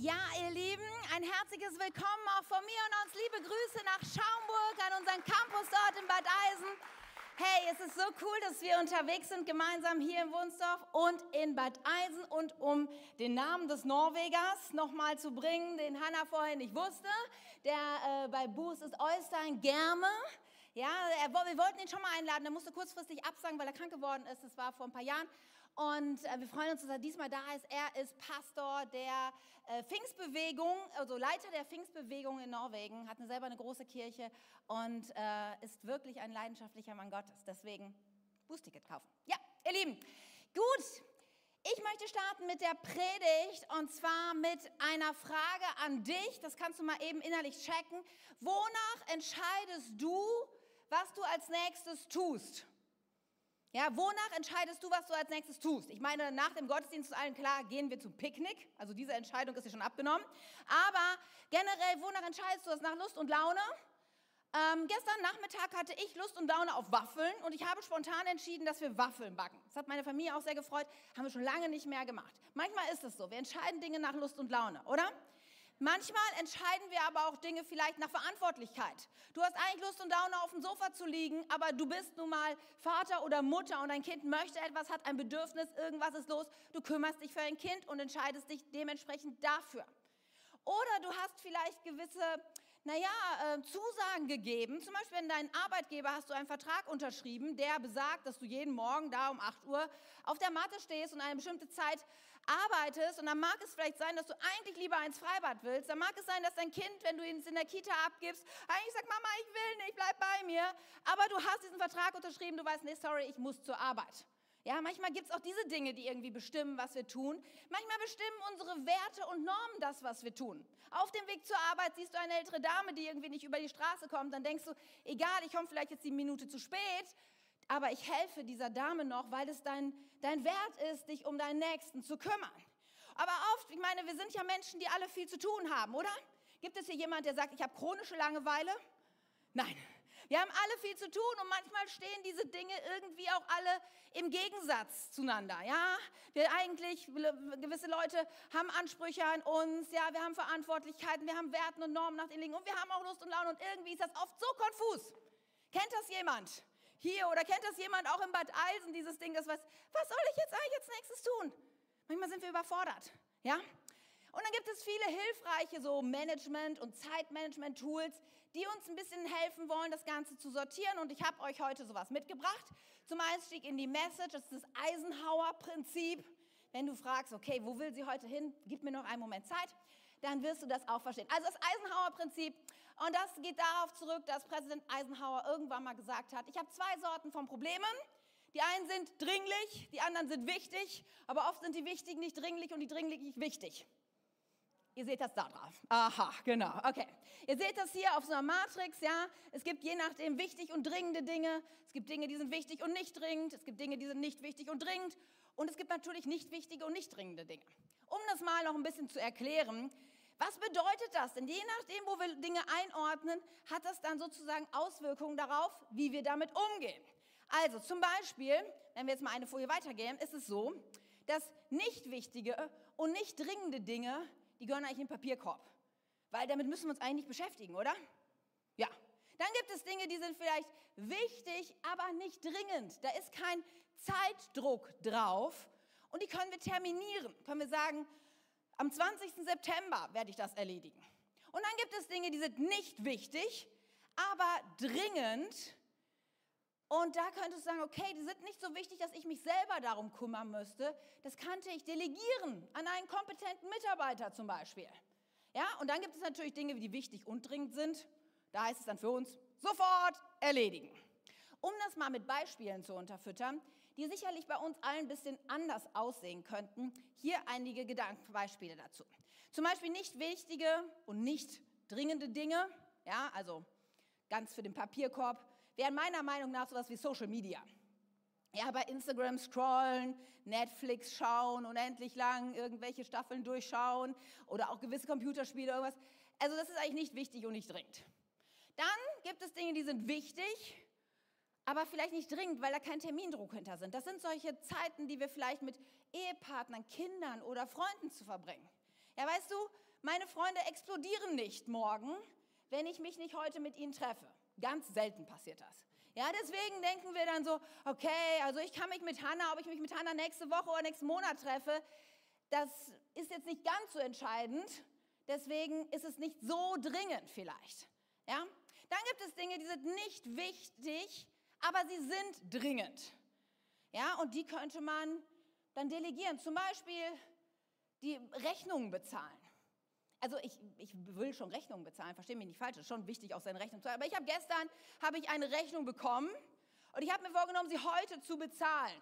Ja, ihr Lieben, ein herzliches Willkommen auch von mir und uns liebe Grüße nach Schaumburg an unseren Campus dort in Bad Eisen. Hey, es ist so cool, dass wir unterwegs sind, gemeinsam hier in Wunsdorf und in Bad Eisen und um den Namen des Norwegers nochmal zu bringen, den Hanna vorhin nicht wusste. Der äh, bei Buß ist Oystein Germe. Ja, er, wir wollten ihn schon mal einladen, er musste kurzfristig absagen, weil er krank geworden ist. Das war vor ein paar Jahren. Und äh, wir freuen uns, dass er diesmal da ist. Er ist Pastor der äh, Pfingstbewegung, also Leiter der Pfingstbewegung in Norwegen, hat eine, selber eine große Kirche und äh, ist wirklich ein leidenschaftlicher Mann Gottes. Deswegen Boost-Ticket kaufen. Ja, ihr Lieben, gut. Ich möchte starten mit der Predigt und zwar mit einer Frage an dich. Das kannst du mal eben innerlich checken. Wonach entscheidest du, was du als nächstes tust? Ja, wonach entscheidest du, was du als nächstes tust? Ich meine, nach dem Gottesdienst ist allen klar, gehen wir zum Picknick. Also diese Entscheidung ist ja schon abgenommen. Aber generell, wonach entscheidest du das? Nach Lust und Laune? Ähm, gestern Nachmittag hatte ich Lust und Laune auf Waffeln und ich habe spontan entschieden, dass wir Waffeln backen. Das hat meine Familie auch sehr gefreut. Haben wir schon lange nicht mehr gemacht. Manchmal ist es so. Wir entscheiden Dinge nach Lust und Laune, oder? Manchmal entscheiden wir aber auch Dinge vielleicht nach Verantwortlichkeit. Du hast eigentlich Lust und Laune auf dem Sofa zu liegen, aber du bist nun mal Vater oder Mutter und dein Kind möchte etwas, hat ein Bedürfnis, irgendwas ist los. Du kümmerst dich für ein Kind und entscheidest dich dementsprechend dafür. Oder du hast vielleicht gewisse naja, äh, Zusagen gegeben. Zum Beispiel, wenn dein Arbeitgeber hast du einen Vertrag unterschrieben, der besagt, dass du jeden Morgen da um 8 Uhr auf der Matte stehst und eine bestimmte Zeit arbeitest. Und dann mag es vielleicht sein, dass du eigentlich lieber ins Freibad willst. Dann mag es sein, dass dein Kind, wenn du ihn in der Kita abgibst, eigentlich sagt, Mama, ich will nicht, bleib bei mir. Aber du hast diesen Vertrag unterschrieben, du weißt, nee, sorry, ich muss zur Arbeit. Ja, manchmal gibt es auch diese Dinge, die irgendwie bestimmen, was wir tun. Manchmal bestimmen unsere Werte und Normen das, was wir tun. Auf dem Weg zur Arbeit siehst du eine ältere Dame, die irgendwie nicht über die Straße kommt. Dann denkst du, egal, ich komme vielleicht jetzt die Minute zu spät, aber ich helfe dieser Dame noch, weil es dein, dein Wert ist, dich um deinen Nächsten zu kümmern. Aber oft, ich meine, wir sind ja Menschen, die alle viel zu tun haben, oder? Gibt es hier jemand, der sagt, ich habe chronische Langeweile? Nein, wir haben alle viel zu tun und manchmal stehen diese Dinge irgendwie auch alle im Gegensatz zueinander. Ja, wir eigentlich, gewisse Leute haben Ansprüche an uns, ja, wir haben Verantwortlichkeiten, wir haben Werten und Normen nach denen liegen und wir haben auch Lust und Laune und irgendwie ist das oft so konfus. Kennt das jemand? Hier oder kennt das jemand auch im Bad Eisen, dieses Ding, das was, was soll ich jetzt eigentlich als nächstes tun? Manchmal sind wir überfordert, ja? Und dann gibt es viele hilfreiche so Management- und Zeitmanagement-Tools, die uns ein bisschen helfen wollen, das Ganze zu sortieren. Und ich habe euch heute sowas mitgebracht. Zum Einstieg in die Message, das ist das Eisenhower-Prinzip. Wenn du fragst, okay, wo will sie heute hin? Gib mir noch einen Moment Zeit. Dann wirst du das auch verstehen. Also das Eisenhower-Prinzip. Und das geht darauf zurück, dass Präsident Eisenhower irgendwann mal gesagt hat, ich habe zwei Sorten von Problemen. Die einen sind dringlich, die anderen sind wichtig, aber oft sind die wichtigen nicht dringlich und die dringlich nicht wichtig. Ihr seht das da drauf. Aha, genau. Okay. Ihr seht das hier auf so einer Matrix, ja. Es gibt je nachdem wichtig und dringende Dinge. Es gibt Dinge, die sind wichtig und nicht dringend. Es gibt Dinge, die sind nicht wichtig und dringend. Und es gibt natürlich nicht wichtige und nicht dringende Dinge. Um das mal noch ein bisschen zu erklären, was bedeutet das? Denn je nachdem, wo wir Dinge einordnen, hat das dann sozusagen Auswirkungen darauf, wie wir damit umgehen. Also zum Beispiel, wenn wir jetzt mal eine Folie weitergehen, ist es so, dass nicht wichtige und nicht dringende Dinge die gehören eigentlich in den Papierkorb. Weil damit müssen wir uns eigentlich nicht beschäftigen, oder? Ja. Dann gibt es Dinge, die sind vielleicht wichtig, aber nicht dringend. Da ist kein Zeitdruck drauf und die können wir terminieren. Können wir sagen, am 20. September werde ich das erledigen. Und dann gibt es Dinge, die sind nicht wichtig, aber dringend. Und da könntest du sagen, okay, die sind nicht so wichtig, dass ich mich selber darum kümmern müsste. Das könnte ich delegieren an einen kompetenten Mitarbeiter zum Beispiel. Ja, und dann gibt es natürlich Dinge, die wichtig und dringend sind. Da heißt es dann für uns, sofort erledigen. Um das mal mit Beispielen zu unterfüttern, die sicherlich bei uns allen ein bisschen anders aussehen könnten, hier einige Gedankenbeispiele dazu. Zum Beispiel nicht wichtige und nicht dringende Dinge, ja, also ganz für den Papierkorb, wären meiner Meinung nach sowas wie Social Media. Ja, bei Instagram scrollen, Netflix schauen, unendlich lang irgendwelche Staffeln durchschauen oder auch gewisse Computerspiele, irgendwas. Also das ist eigentlich nicht wichtig und nicht dringend. Dann gibt es Dinge, die sind wichtig, aber vielleicht nicht dringend, weil da kein Termindruck hinter sind. Das sind solche Zeiten, die wir vielleicht mit Ehepartnern, Kindern oder Freunden zu verbringen. Ja, weißt du, meine Freunde explodieren nicht morgen, wenn ich mich nicht heute mit ihnen treffe. Ganz selten passiert das. Ja, deswegen denken wir dann so, okay, also ich kann mich mit Hannah, ob ich mich mit Hannah nächste Woche oder nächsten Monat treffe, das ist jetzt nicht ganz so entscheidend. Deswegen ist es nicht so dringend vielleicht. Ja? Dann gibt es Dinge, die sind nicht wichtig, aber sie sind dringend. Ja, und die könnte man dann delegieren. Zum Beispiel die Rechnungen bezahlen. Also ich, ich will schon Rechnungen bezahlen, verstehe mich nicht falsch, es ist schon wichtig, auch seine Rechnung zu zahlen. Aber ich habe gestern habe ich eine Rechnung bekommen und ich habe mir vorgenommen, sie heute zu bezahlen.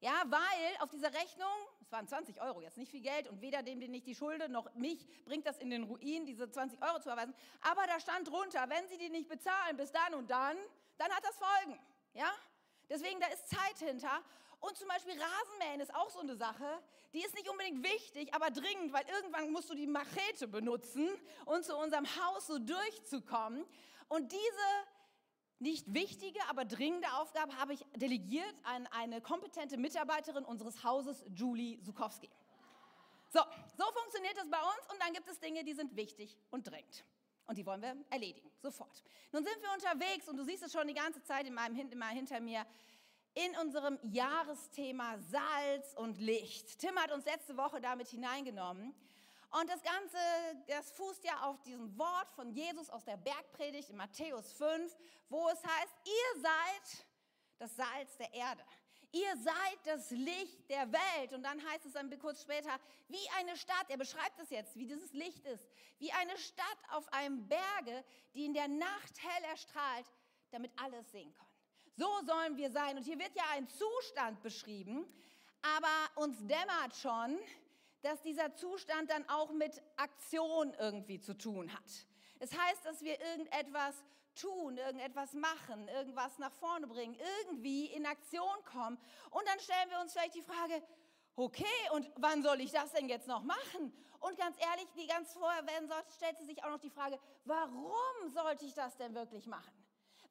Ja, weil auf dieser Rechnung, es waren 20 Euro, jetzt nicht viel Geld und weder dem, den ich die schulde, noch mich bringt das in den Ruin, diese 20 Euro zu erweisen. Aber da stand drunter, wenn Sie die nicht bezahlen bis dann und dann, dann hat das Folgen. Ja, deswegen da ist Zeit hinter. Und zum Beispiel Rasenmähen ist auch so eine Sache, die ist nicht unbedingt wichtig, aber dringend, weil irgendwann musst du die Machete benutzen, um zu unserem Haus so durchzukommen. Und diese nicht wichtige, aber dringende Aufgabe habe ich delegiert an eine kompetente Mitarbeiterin unseres Hauses, Julie Sukowski. So, so funktioniert das bei uns und dann gibt es Dinge, die sind wichtig und dringend. Und die wollen wir erledigen, sofort. Nun sind wir unterwegs und du siehst es schon die ganze Zeit in meinem, in meinem hinter mir in unserem Jahresthema Salz und Licht. Tim hat uns letzte Woche damit hineingenommen. Und das Ganze, das fußt ja auf diesem Wort von Jesus aus der Bergpredigt in Matthäus 5, wo es heißt, ihr seid das Salz der Erde. Ihr seid das Licht der Welt. Und dann heißt es dann kurz später, wie eine Stadt, er beschreibt es jetzt, wie dieses Licht ist, wie eine Stadt auf einem Berge, die in der Nacht hell erstrahlt, damit alles sehen können. So sollen wir sein. Und hier wird ja ein Zustand beschrieben, aber uns dämmert schon, dass dieser Zustand dann auch mit Aktion irgendwie zu tun hat. Es das heißt, dass wir irgendetwas tun, irgendetwas machen, irgendwas nach vorne bringen, irgendwie in Aktion kommen. Und dann stellen wir uns vielleicht die Frage, okay, und wann soll ich das denn jetzt noch machen? Und ganz ehrlich, die ganz vorher werden sollte, stellt sie sich auch noch die Frage, warum sollte ich das denn wirklich machen?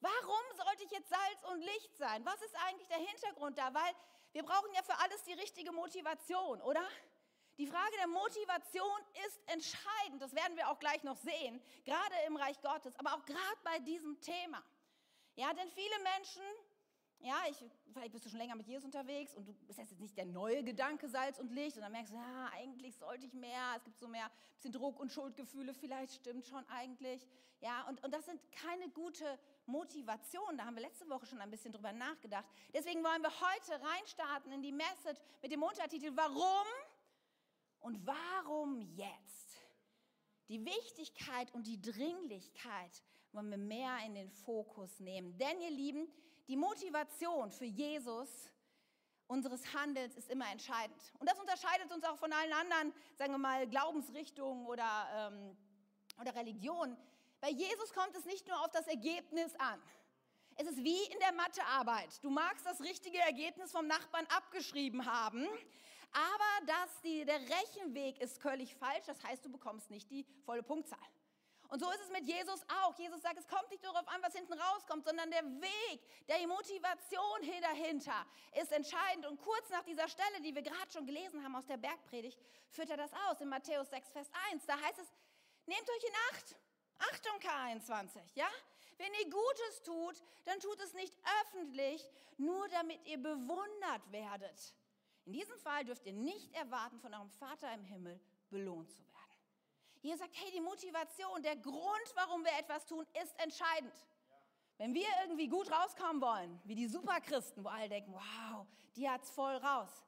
Warum sollte ich jetzt Salz und Licht sein? Was ist eigentlich der Hintergrund da? Weil wir brauchen ja für alles die richtige Motivation, oder? Die Frage der Motivation ist entscheidend. Das werden wir auch gleich noch sehen, gerade im Reich Gottes, aber auch gerade bei diesem Thema. Ja, denn viele Menschen ja, ich, vielleicht bist du schon länger mit Jesus unterwegs und du bist jetzt nicht der neue Gedanke Salz und Licht und dann merkst du, ja, eigentlich sollte ich mehr, es gibt so mehr bisschen Druck und Schuldgefühle, vielleicht stimmt schon eigentlich. Ja, und, und das sind keine gute Motivation, da haben wir letzte Woche schon ein bisschen drüber nachgedacht. Deswegen wollen wir heute reinstarten in die Message mit dem Untertitel Warum und warum jetzt? Die Wichtigkeit und die Dringlichkeit wollen wir mehr in den Fokus nehmen. Denn ihr Lieben, die Motivation für Jesus unseres Handelns ist immer entscheidend. Und das unterscheidet uns auch von allen anderen, sagen wir mal, Glaubensrichtungen oder, ähm, oder Religionen. Bei Jesus kommt es nicht nur auf das Ergebnis an. Es ist wie in der Mathearbeit. Du magst das richtige Ergebnis vom Nachbarn abgeschrieben haben, aber das, die, der Rechenweg ist völlig falsch. Das heißt, du bekommst nicht die volle Punktzahl. Und so ist es mit Jesus auch. Jesus sagt, es kommt nicht darauf an, was hinten rauskommt, sondern der Weg, der Motivation dahinter ist entscheidend. Und kurz nach dieser Stelle, die wir gerade schon gelesen haben aus der Bergpredigt, führt er das aus in Matthäus 6, Vers 1. Da heißt es, nehmt euch in Acht. Achtung K21, ja? Wenn ihr Gutes tut, dann tut es nicht öffentlich, nur damit ihr bewundert werdet. In diesem Fall dürft ihr nicht erwarten, von eurem Vater im Himmel belohnt zu werden. Hier sagt, hey, die Motivation, der Grund, warum wir etwas tun, ist entscheidend. Wenn wir irgendwie gut rauskommen wollen, wie die Superchristen, wo alle denken, wow, die hat's voll raus,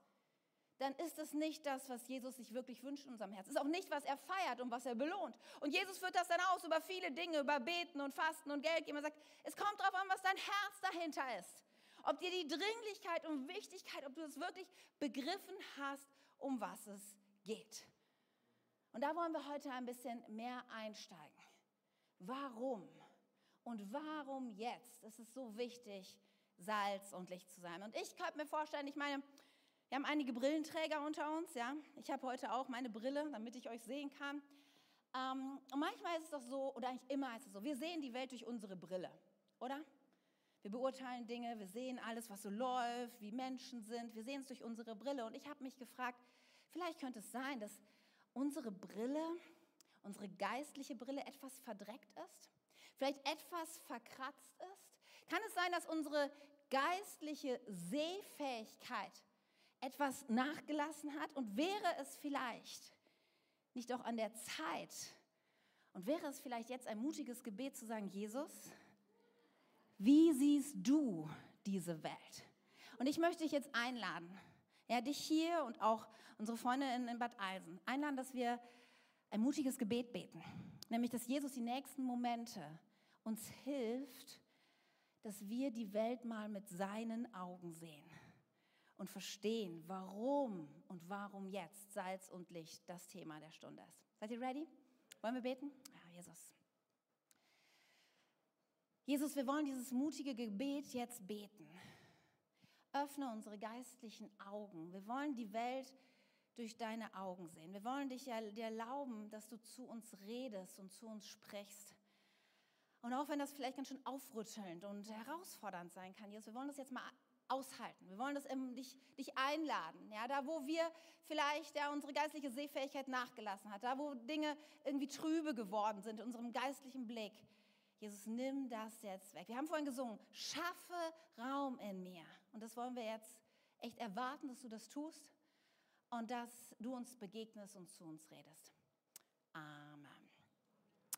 dann ist es nicht das, was Jesus sich wirklich wünscht in unserem Herzen. Es ist auch nicht, was er feiert und was er belohnt. Und Jesus führt das dann aus über viele Dinge, über Beten und Fasten und Geld geben. Er sagt, es kommt darauf an, was dein Herz dahinter ist. Ob dir die Dringlichkeit und Wichtigkeit, ob du es wirklich begriffen hast, um was es geht. Und da wollen wir heute ein bisschen mehr einsteigen. Warum? Und warum jetzt? Es ist so wichtig, Salz und Licht zu sein. Und ich könnte mir vorstellen, ich meine, wir haben einige Brillenträger unter uns, ja. Ich habe heute auch meine Brille, damit ich euch sehen kann. Ähm, und manchmal ist es doch so, oder eigentlich immer ist es so, wir sehen die Welt durch unsere Brille, oder? Wir beurteilen Dinge, wir sehen alles, was so läuft, wie Menschen sind, wir sehen es durch unsere Brille. Und ich habe mich gefragt, vielleicht könnte es sein, dass unsere Brille unsere geistliche Brille etwas verdreckt ist? Vielleicht etwas verkratzt ist? Kann es sein, dass unsere geistliche Sehfähigkeit etwas nachgelassen hat? Und wäre es vielleicht nicht auch an der Zeit und wäre es vielleicht jetzt ein mutiges Gebet zu sagen, Jesus, wie siehst du diese Welt? Und ich möchte dich jetzt einladen, ja, dich hier und auch unsere Freunde in, in Bad Eisen, einladen, dass wir ein mutiges Gebet beten. Nämlich, dass Jesus die nächsten Momente uns hilft, dass wir die Welt mal mit seinen Augen sehen und verstehen, warum und warum jetzt Salz und Licht das Thema der Stunde ist. Seid ihr ready? Wollen wir beten? Ja, Jesus. Jesus, wir wollen dieses mutige Gebet jetzt beten. Öffne unsere geistlichen Augen. Wir wollen die Welt durch deine Augen sehen. Wir wollen dich dir erlauben, dass du zu uns redest und zu uns sprichst. Und auch wenn das vielleicht ganz schön aufrüttelnd und herausfordernd sein kann, Jesus, wir wollen das jetzt mal aushalten. Wir wollen das ähm, dich, dich einladen. Ja, da, wo wir vielleicht ja, unsere geistliche Sehfähigkeit nachgelassen hat, da, wo Dinge irgendwie trübe geworden sind in unserem geistlichen Blick. Jesus, nimm das jetzt weg. Wir haben vorhin gesungen, schaffe Raum in mir. Und das wollen wir jetzt echt erwarten, dass du das tust und dass du uns begegnest und zu uns redest. Amen.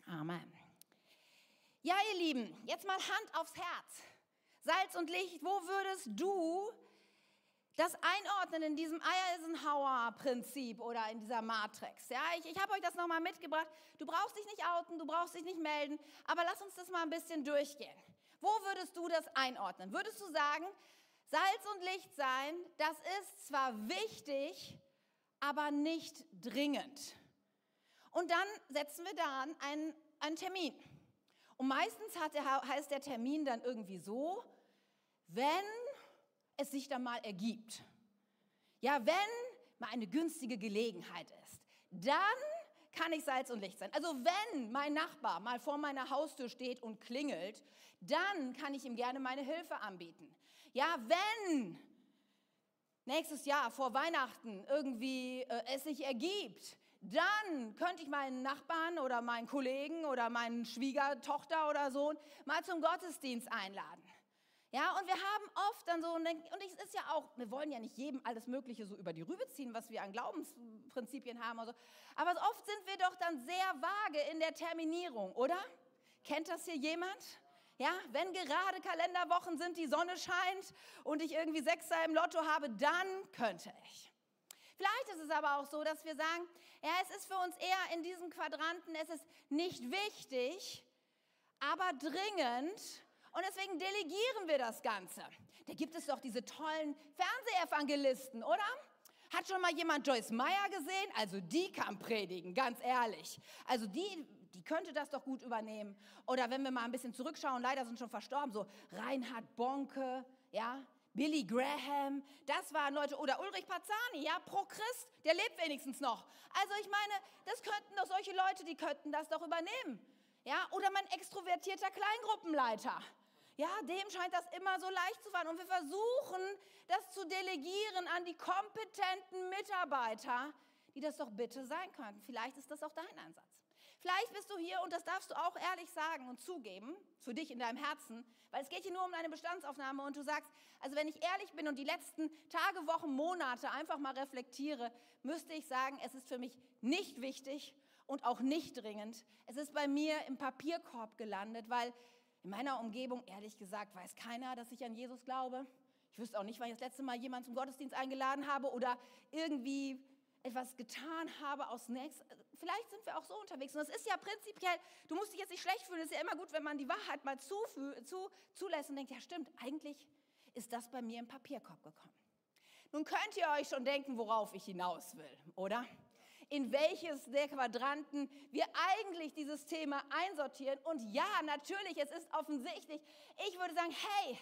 Amen. Ja, ihr Lieben, jetzt mal Hand aufs Herz. Salz und Licht, wo würdest du das einordnen in diesem Eisenhower-Prinzip oder in dieser Matrix. Ja, ich, ich habe euch das nochmal mitgebracht. Du brauchst dich nicht outen, du brauchst dich nicht melden, aber lass uns das mal ein bisschen durchgehen. Wo würdest du das einordnen? Würdest du sagen, Salz und Licht sein, das ist zwar wichtig, aber nicht dringend. Und dann setzen wir da einen, einen Termin. Und meistens der, heißt der Termin dann irgendwie so, wenn es sich dann mal ergibt. Ja, wenn mal eine günstige Gelegenheit ist, dann kann ich Salz und Licht sein. Also wenn mein Nachbar mal vor meiner Haustür steht und klingelt, dann kann ich ihm gerne meine Hilfe anbieten. Ja, wenn nächstes Jahr vor Weihnachten irgendwie äh, es sich ergibt, dann könnte ich meinen Nachbarn oder meinen Kollegen oder meinen Schwiegertochter oder Sohn mal zum Gottesdienst einladen. Ja, und wir haben oft dann so, und es ist ja auch, wir wollen ja nicht jedem alles Mögliche so über die Rübe ziehen, was wir an Glaubensprinzipien haben oder so, aber oft sind wir doch dann sehr vage in der Terminierung, oder? Kennt das hier jemand? Ja, wenn gerade Kalenderwochen sind, die Sonne scheint und ich irgendwie Sechser im Lotto habe, dann könnte ich. Vielleicht ist es aber auch so, dass wir sagen, ja, es ist für uns eher in diesem Quadranten, es ist nicht wichtig, aber dringend und deswegen delegieren wir das Ganze. Da gibt es doch diese tollen Fernsehevangelisten, oder? Hat schon mal jemand Joyce Meyer gesehen? Also die kann predigen, ganz ehrlich. Also die, die könnte das doch gut übernehmen. Oder wenn wir mal ein bisschen zurückschauen, leider sind schon verstorben, so Reinhard Bonke, ja, Billy Graham, das waren Leute, oder Ulrich Pazzani, ja, pro Christ, der lebt wenigstens noch. Also ich meine, das könnten doch solche Leute, die könnten das doch übernehmen. Ja, oder mein extrovertierter Kleingruppenleiter. Ja, dem scheint das immer so leicht zu fallen. Und wir versuchen, das zu delegieren an die kompetenten Mitarbeiter, die das doch bitte sein könnten. Vielleicht ist das auch dein Ansatz. Vielleicht bist du hier und das darfst du auch ehrlich sagen und zugeben, für dich in deinem Herzen, weil es geht hier nur um eine Bestandsaufnahme und du sagst, also wenn ich ehrlich bin und die letzten Tage, Wochen, Monate einfach mal reflektiere, müsste ich sagen, es ist für mich nicht wichtig und auch nicht dringend. Es ist bei mir im Papierkorb gelandet, weil in meiner Umgebung, ehrlich gesagt, weiß keiner, dass ich an Jesus glaube. Ich wüsste auch nicht, wann ich das letzte Mal jemanden zum Gottesdienst eingeladen habe oder irgendwie etwas getan habe aus nächst. Vielleicht sind wir auch so unterwegs. Und das ist ja prinzipiell, du musst dich jetzt nicht schlecht fühlen. Es ist ja immer gut, wenn man die Wahrheit mal zu, zu, zulässt und denkt, ja stimmt, eigentlich ist das bei mir im Papierkorb gekommen. Nun könnt ihr euch schon denken, worauf ich hinaus will, oder? In welches der Quadranten wir eigentlich dieses Thema einsortieren. Und ja, natürlich, es ist offensichtlich. Ich würde sagen, hey,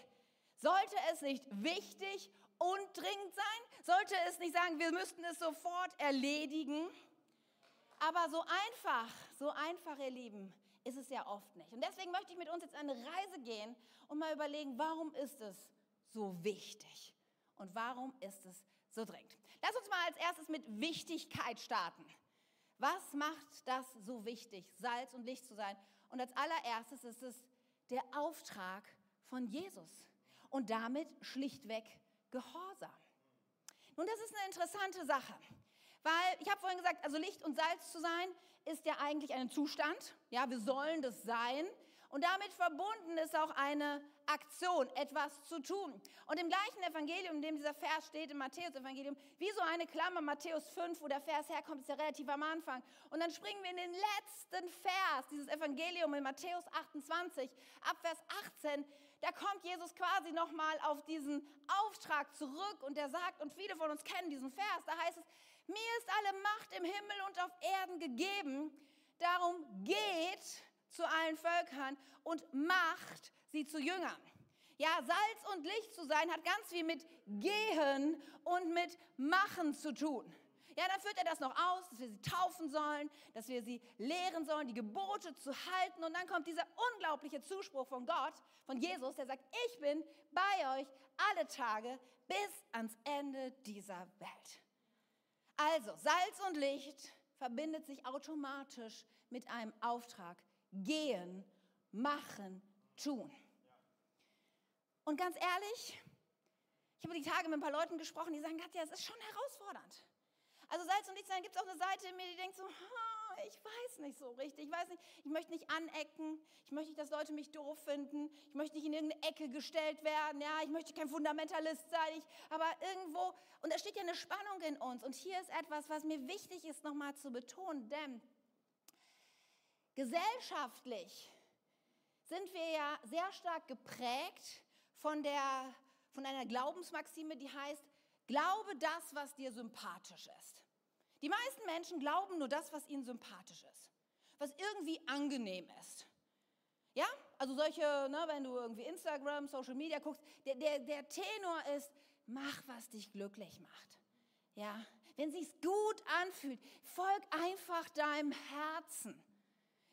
sollte es nicht wichtig und dringend sein? Sollte es nicht sagen, wir müssten es sofort erledigen? Aber so einfach, so einfach, ihr Lieben, ist es ja oft nicht. Und deswegen möchte ich mit uns jetzt eine Reise gehen und mal überlegen, warum ist es so wichtig und warum ist es so dringend. Lass uns mal als erstes mit Wichtigkeit starten. Was macht das so wichtig, Salz und Licht zu sein? Und als allererstes ist es der Auftrag von Jesus und damit schlichtweg Gehorsam. Nun, das ist eine interessante Sache, weil ich habe vorhin gesagt, also Licht und Salz zu sein ist ja eigentlich ein Zustand. Ja, wir sollen das sein. Und damit verbunden ist auch eine Aktion, etwas zu tun. Und im gleichen Evangelium, in dem dieser Vers steht, im Matthäus-Evangelium, wie so eine Klammer, Matthäus 5, wo der Vers herkommt, ist ja relativ am Anfang. Und dann springen wir in den letzten Vers, dieses Evangelium in Matthäus 28, ab Vers 18. Da kommt Jesus quasi nochmal auf diesen Auftrag zurück und der sagt, und viele von uns kennen diesen Vers, da heißt es, mir ist alle Macht im Himmel und auf Erden gegeben, darum geht zu allen Völkern und macht sie zu Jüngern. Ja, Salz und Licht zu sein hat ganz viel mit Gehen und mit Machen zu tun. Ja, dann führt er das noch aus, dass wir sie taufen sollen, dass wir sie lehren sollen, die Gebote zu halten. Und dann kommt dieser unglaubliche Zuspruch von Gott, von Jesus, der sagt, ich bin bei euch alle Tage bis ans Ende dieser Welt. Also, Salz und Licht verbindet sich automatisch mit einem Auftrag. Gehen, machen, tun. Und ganz ehrlich, ich habe die Tage mit ein paar Leuten gesprochen, die sagen, Katja, es ist schon herausfordernd. Also Salz und Licht sein, gibt es auch eine Seite in mir, die denkt so, ich weiß nicht so richtig, ich weiß nicht, ich möchte nicht anecken, ich möchte nicht, dass Leute mich doof finden, ich möchte nicht in irgendeine Ecke gestellt werden, ja, ich möchte kein Fundamentalist sein, ich, aber irgendwo, und da steht ja eine Spannung in uns und hier ist etwas, was mir wichtig ist nochmal zu betonen, denn gesellschaftlich sind wir ja sehr stark geprägt von, der, von einer Glaubensmaxime, die heißt, glaube das, was dir sympathisch ist. Die meisten Menschen glauben nur das, was ihnen sympathisch ist, was irgendwie angenehm ist. Ja, also solche, ne, wenn du irgendwie Instagram, Social Media guckst, der, der, der Tenor ist, mach, was dich glücklich macht. Ja, wenn sich's gut anfühlt, folg einfach deinem Herzen.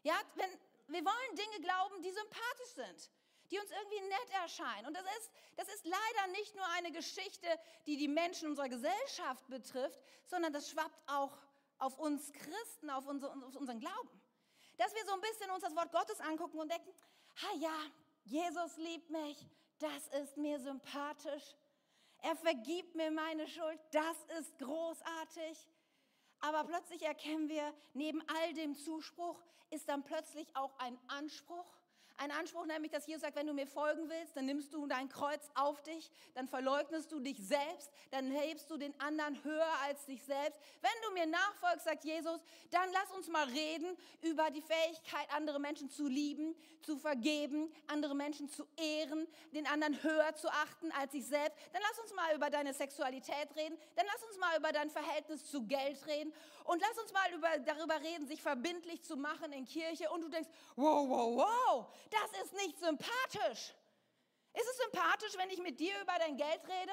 Ja, wenn, wir wollen Dinge glauben, die sympathisch sind die uns irgendwie nett erscheinen. Und das ist, das ist leider nicht nur eine Geschichte, die die Menschen unserer Gesellschaft betrifft, sondern das schwappt auch auf uns Christen, auf, unsere, auf unseren Glauben. Dass wir so ein bisschen uns das Wort Gottes angucken und denken, ha ja, Jesus liebt mich, das ist mir sympathisch. Er vergibt mir meine Schuld, das ist großartig. Aber plötzlich erkennen wir, neben all dem Zuspruch ist dann plötzlich auch ein Anspruch ein Anspruch nämlich, dass Jesus sagt, wenn du mir folgen willst, dann nimmst du dein Kreuz auf dich, dann verleugnest du dich selbst, dann hebst du den anderen höher als dich selbst. Wenn du mir nachfolgst, sagt Jesus, dann lass uns mal reden über die Fähigkeit, andere Menschen zu lieben, zu vergeben, andere Menschen zu ehren, den anderen höher zu achten als sich selbst. Dann lass uns mal über deine Sexualität reden, dann lass uns mal über dein Verhältnis zu Geld reden und lass uns mal über, darüber reden, sich verbindlich zu machen in Kirche. Und du denkst, wow, wow, wow, das ist nicht sympathisch. Ist es sympathisch, wenn ich mit dir über dein Geld rede?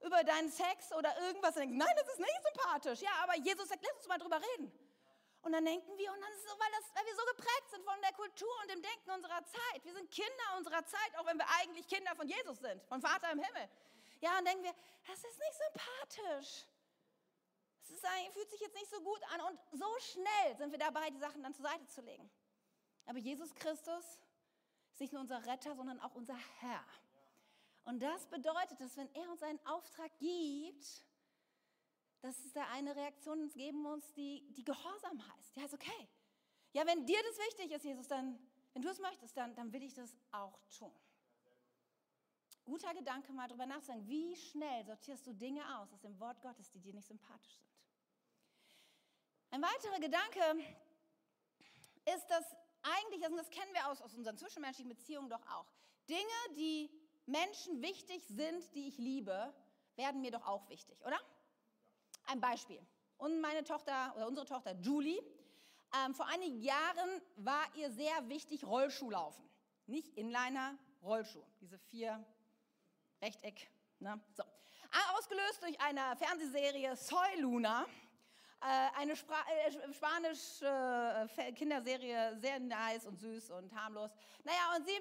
Über deinen Sex oder irgendwas? Nein, das ist nicht sympathisch. Ja, aber Jesus sagt, lass uns mal drüber reden. Und dann denken wir, und dann ist es so, weil, das, weil wir so geprägt sind von der Kultur und dem Denken unserer Zeit. Wir sind Kinder unserer Zeit, auch wenn wir eigentlich Kinder von Jesus sind, von Vater im Himmel. Ja, und denken wir, das ist nicht sympathisch. Es fühlt sich jetzt nicht so gut an. Und so schnell sind wir dabei, die Sachen dann zur Seite zu legen. Aber Jesus Christus ist nicht nur unser Retter, sondern auch unser Herr. Und das bedeutet, dass wenn er uns einen Auftrag gibt, dass es da eine Reaktion geben muss, die, die Gehorsam heißt. Die heißt, okay, ja, wenn dir das wichtig ist, Jesus, dann, wenn du es möchtest, dann, dann will ich das auch tun. Guter Gedanke, mal darüber nachzudenken, wie schnell sortierst du Dinge aus aus dem Wort Gottes, die dir nicht sympathisch sind. Ein weiterer Gedanke ist, dass eigentlich, also das kennen wir aus, aus unseren zwischenmenschlichen Beziehungen doch auch, Dinge, die Menschen wichtig sind, die ich liebe, werden mir doch auch wichtig, oder? Ein Beispiel. Und meine Tochter oder unsere Tochter Julie, ähm, vor einigen Jahren war ihr sehr wichtig Rollschuhlaufen. Nicht Inliner, Rollschuh. Diese vier Rechteck. Ne? So. Ausgelöst durch eine Fernsehserie Soy Luna eine Spra äh, spanische äh, Kinderserie, sehr nice und süß und harmlos. Naja, und sie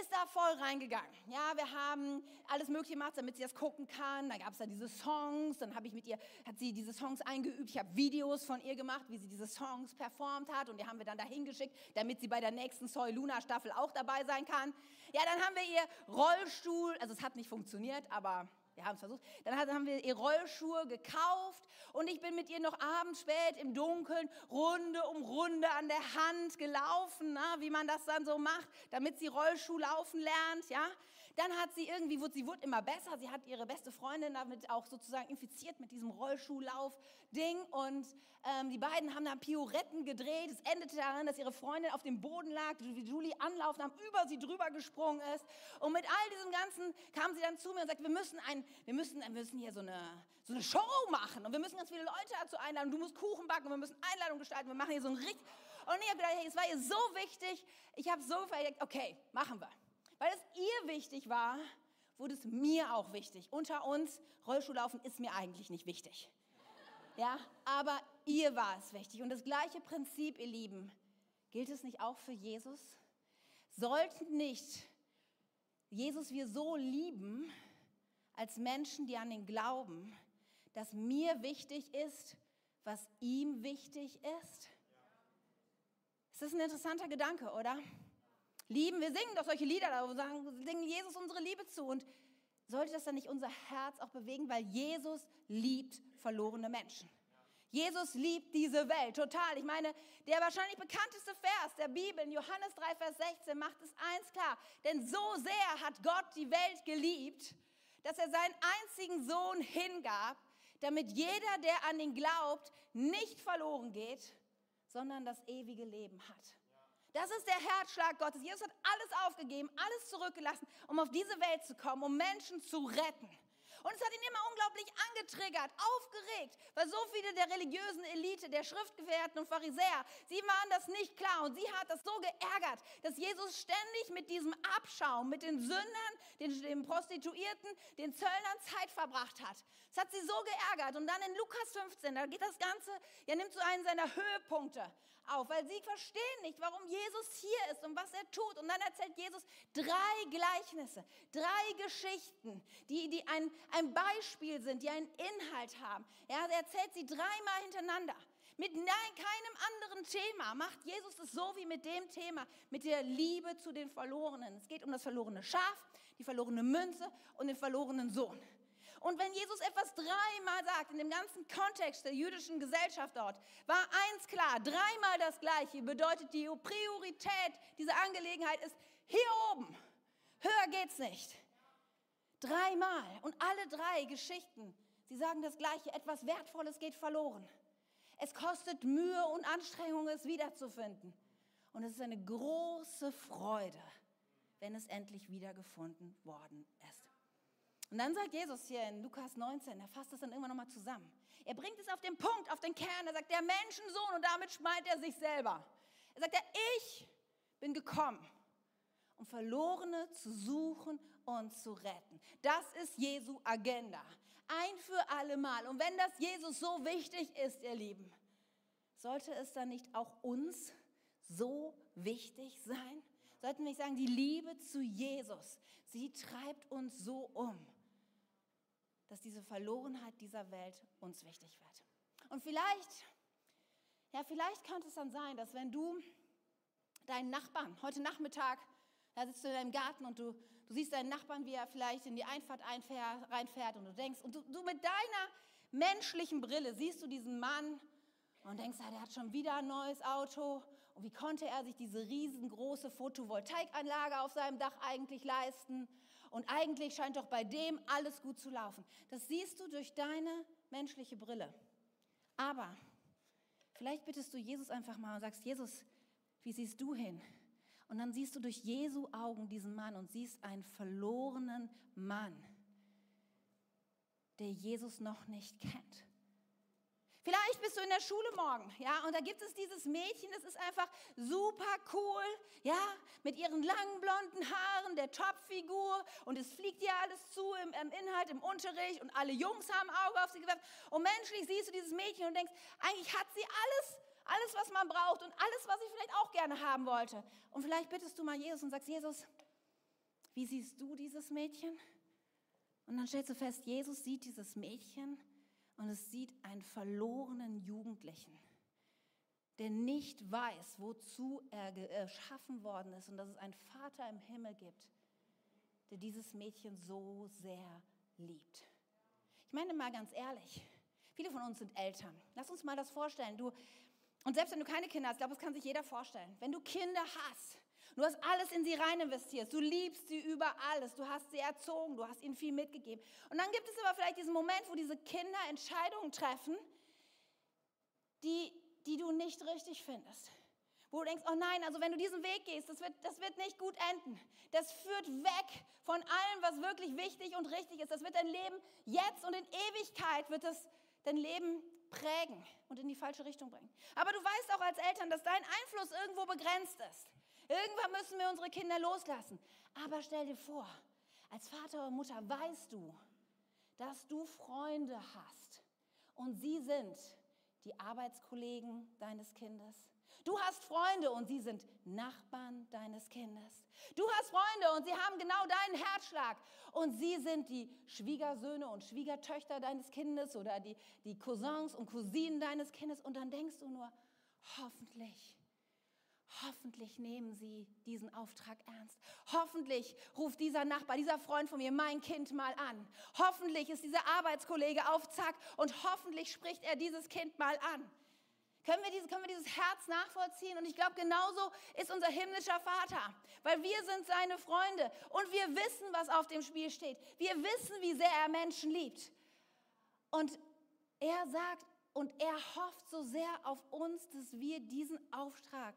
ist da voll reingegangen. Ja, wir haben alles Mögliche gemacht, damit sie das gucken kann. Dann gab es da diese Songs. Dann habe ich mit ihr, hat sie diese Songs eingeübt. Ich habe Videos von ihr gemacht, wie sie diese Songs performt hat. Und die haben wir dann dahin geschickt, damit sie bei der nächsten Soy Luna Staffel auch dabei sein kann. Ja, dann haben wir ihr Rollstuhl, also es hat nicht funktioniert, aber wir haben es versucht. Dann haben wir ihr Rollschuhe gekauft und ich bin mit ihr noch abends spät im Dunkeln Runde um Runde an der Hand gelaufen, na, wie man das dann so macht, damit sie Rollschuh laufen lernt, ja. Dann hat sie irgendwie, sie wurde immer besser. Sie hat ihre beste Freundin damit auch sozusagen infiziert mit diesem Rollschuhlauf-Ding. Und ähm, die beiden haben dann Pioretten gedreht. Es endete daran, dass ihre Freundin auf dem Boden lag, wie Julie anlaufen haben, über sie drüber gesprungen ist. Und mit all diesem Ganzen kam sie dann zu mir und sagte, wir müssen, ein, wir müssen, wir müssen hier so eine, so eine Show machen. Und wir müssen ganz viele Leute dazu einladen. Du musst Kuchen backen und wir müssen Einladungen gestalten. Wir machen hier so ein richtig... Und ich habe gedacht, hey, es war ihr so wichtig. Ich habe so verlegt, okay, machen wir. Weil es ihr wichtig war, wurde es mir auch wichtig. Unter uns, Rollschuhlaufen ist mir eigentlich nicht wichtig. Ja, aber ihr war es wichtig. Und das gleiche Prinzip, ihr Lieben, gilt es nicht auch für Jesus? Sollten nicht Jesus wir so lieben, als Menschen, die an ihn glauben, dass mir wichtig ist, was ihm wichtig ist? Das ist ein interessanter Gedanke, oder? Lieben. Wir singen doch solche Lieder da sagen, singen Jesus unsere Liebe zu. Und sollte das dann nicht unser Herz auch bewegen, weil Jesus liebt verlorene Menschen. Jesus liebt diese Welt total. Ich meine, der wahrscheinlich bekannteste Vers der Bibel in Johannes 3, Vers 16 macht es eins klar. Denn so sehr hat Gott die Welt geliebt, dass er seinen einzigen Sohn hingab, damit jeder, der an ihn glaubt, nicht verloren geht, sondern das ewige Leben hat. Das ist der Herzschlag Gottes. Jesus hat alles aufgegeben, alles zurückgelassen, um auf diese Welt zu kommen, um Menschen zu retten. Und es hat ihn immer unglaublich angetriggert, aufgeregt, weil so viele der religiösen Elite, der Schriftgelehrten und Pharisäer, sie waren das nicht klar. Und sie hat das so geärgert, dass Jesus ständig mit diesem Abschaum, mit den Sündern, den, den Prostituierten, den Zöllnern Zeit verbracht hat. Es hat sie so geärgert. Und dann in Lukas 15, da geht das Ganze, er nimmt so einen seiner Höhepunkte auf, weil sie verstehen nicht, warum Jesus hier ist und was er tut. Und dann erzählt Jesus drei Gleichnisse, drei Geschichten, die, die ein, ein Beispiel sind, die einen Inhalt haben. Ja, er erzählt sie dreimal hintereinander. Mit nein, keinem anderen Thema macht Jesus es so wie mit dem Thema, mit der Liebe zu den Verlorenen. Es geht um das verlorene Schaf, die verlorene Münze und den verlorenen Sohn. Und wenn Jesus etwas dreimal sagt, in dem ganzen Kontext der jüdischen Gesellschaft dort, war eins klar, dreimal das Gleiche, bedeutet die Priorität dieser Angelegenheit ist hier oben. Höher geht's nicht. Dreimal. Und alle drei Geschichten, sie sagen das Gleiche, etwas Wertvolles geht verloren. Es kostet Mühe und Anstrengung, es wiederzufinden. Und es ist eine große Freude, wenn es endlich wiedergefunden worden ist. Und dann sagt Jesus hier in Lukas 19, er fasst das dann irgendwann nochmal zusammen. Er bringt es auf den Punkt, auf den Kern. Er sagt, der Menschensohn, und damit meint er sich selber. Er sagt, ich bin gekommen, um Verlorene zu suchen und zu retten. Das ist Jesu Agenda. Ein für alle Mal. Und wenn das Jesus so wichtig ist, ihr Lieben, sollte es dann nicht auch uns so wichtig sein? Sollten wir nicht sagen, die Liebe zu Jesus, sie treibt uns so um dass diese Verlorenheit dieser Welt uns wichtig wird. Und vielleicht, ja, vielleicht könnte es dann sein, dass wenn du deinen Nachbarn heute Nachmittag, da sitzt du in deinem Garten und du, du siehst deinen Nachbarn, wie er vielleicht in die Einfahrt einfährt, reinfährt und du denkst, und du, du mit deiner menschlichen Brille siehst du diesen Mann und denkst, ja, der hat schon wieder ein neues Auto. Und wie konnte er sich diese riesengroße Photovoltaikanlage auf seinem Dach eigentlich leisten? Und eigentlich scheint doch bei dem alles gut zu laufen. Das siehst du durch deine menschliche Brille. Aber vielleicht bittest du Jesus einfach mal und sagst, Jesus, wie siehst du hin? Und dann siehst du durch Jesu Augen diesen Mann und siehst einen verlorenen Mann, der Jesus noch nicht kennt. Vielleicht bist du in der Schule morgen, ja, und da gibt es dieses Mädchen, das ist einfach super cool, ja, mit ihren langen blonden Haaren, der Topfigur und es fliegt dir alles zu im, im Inhalt, im Unterricht und alle Jungs haben Auge auf sie gewerfen und menschlich siehst du dieses Mädchen und denkst, eigentlich hat sie alles, alles, was man braucht und alles, was ich vielleicht auch gerne haben wollte. Und vielleicht bittest du mal Jesus und sagst, Jesus, wie siehst du dieses Mädchen? Und dann stellst du fest, Jesus sieht dieses Mädchen und es sieht einen verlorenen Jugendlichen, der nicht weiß, wozu er geschaffen worden ist und dass es einen Vater im Himmel gibt, der dieses Mädchen so sehr liebt. Ich meine mal ganz ehrlich, viele von uns sind Eltern. Lass uns mal das vorstellen. Du, und selbst wenn du keine Kinder hast, ich glaube, das kann sich jeder vorstellen. Wenn du Kinder hast, Du hast alles in sie rein investiert. Du liebst sie über alles. Du hast sie erzogen. Du hast ihnen viel mitgegeben. Und dann gibt es aber vielleicht diesen Moment, wo diese Kinder Entscheidungen treffen, die, die du nicht richtig findest. Wo du denkst, oh nein, also wenn du diesen Weg gehst, das wird, das wird nicht gut enden. Das führt weg von allem, was wirklich wichtig und richtig ist. Das wird dein Leben jetzt und in Ewigkeit wird es dein Leben prägen und in die falsche Richtung bringen. Aber du weißt auch als Eltern, dass dein Einfluss irgendwo begrenzt ist. Irgendwann müssen wir unsere Kinder loslassen. Aber stell dir vor, als Vater oder Mutter weißt du, dass du Freunde hast und sie sind die Arbeitskollegen deines Kindes. Du hast Freunde und sie sind Nachbarn deines Kindes. Du hast Freunde und sie haben genau deinen Herzschlag und sie sind die Schwiegersöhne und Schwiegertöchter deines Kindes oder die, die Cousins und Cousinen deines Kindes und dann denkst du nur, hoffentlich Hoffentlich nehmen Sie diesen Auftrag ernst. Hoffentlich ruft dieser Nachbar, dieser Freund von mir mein Kind mal an. Hoffentlich ist dieser Arbeitskollege auf Zack und hoffentlich spricht er dieses Kind mal an. Können wir, diese, können wir dieses Herz nachvollziehen? Und ich glaube, genauso ist unser himmlischer Vater, weil wir sind seine Freunde und wir wissen, was auf dem Spiel steht. Wir wissen, wie sehr er Menschen liebt. Und er sagt, und er hofft so sehr auf uns, dass wir diesen Auftrag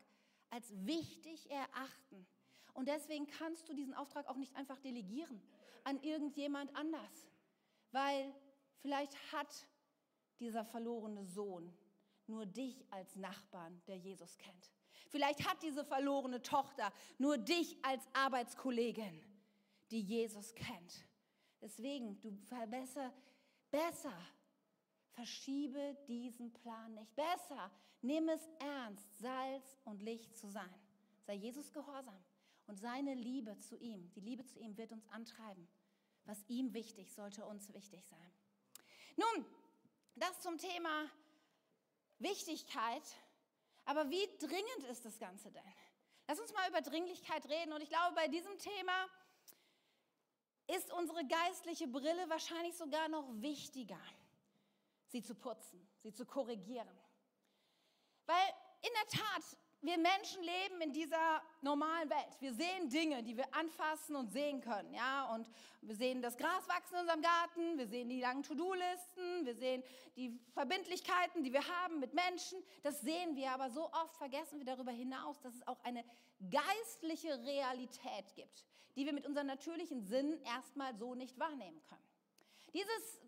als wichtig erachten. Und deswegen kannst du diesen Auftrag auch nicht einfach delegieren an irgendjemand anders, weil vielleicht hat dieser verlorene Sohn nur dich als Nachbarn, der Jesus kennt. Vielleicht hat diese verlorene Tochter nur dich als Arbeitskollegin, die Jesus kennt. Deswegen, du verbessere besser Verschiebe diesen Plan nicht. Besser, nimm es ernst, Salz und Licht zu sein. Sei Jesus gehorsam und seine Liebe zu ihm, die Liebe zu ihm wird uns antreiben. Was ihm wichtig, sollte uns wichtig sein. Nun, das zum Thema Wichtigkeit. Aber wie dringend ist das Ganze denn? Lass uns mal über Dringlichkeit reden. Und ich glaube, bei diesem Thema ist unsere geistliche Brille wahrscheinlich sogar noch wichtiger sie zu putzen, sie zu korrigieren. Weil in der Tat, wir Menschen leben in dieser normalen Welt. Wir sehen Dinge, die wir anfassen und sehen können, ja, und wir sehen das Gras wachsen in unserem Garten, wir sehen die langen To-Do-Listen, wir sehen die Verbindlichkeiten, die wir haben mit Menschen. Das sehen wir, aber so oft vergessen wir darüber hinaus, dass es auch eine geistliche Realität gibt, die wir mit unseren natürlichen Sinnen erstmal so nicht wahrnehmen können. Dieses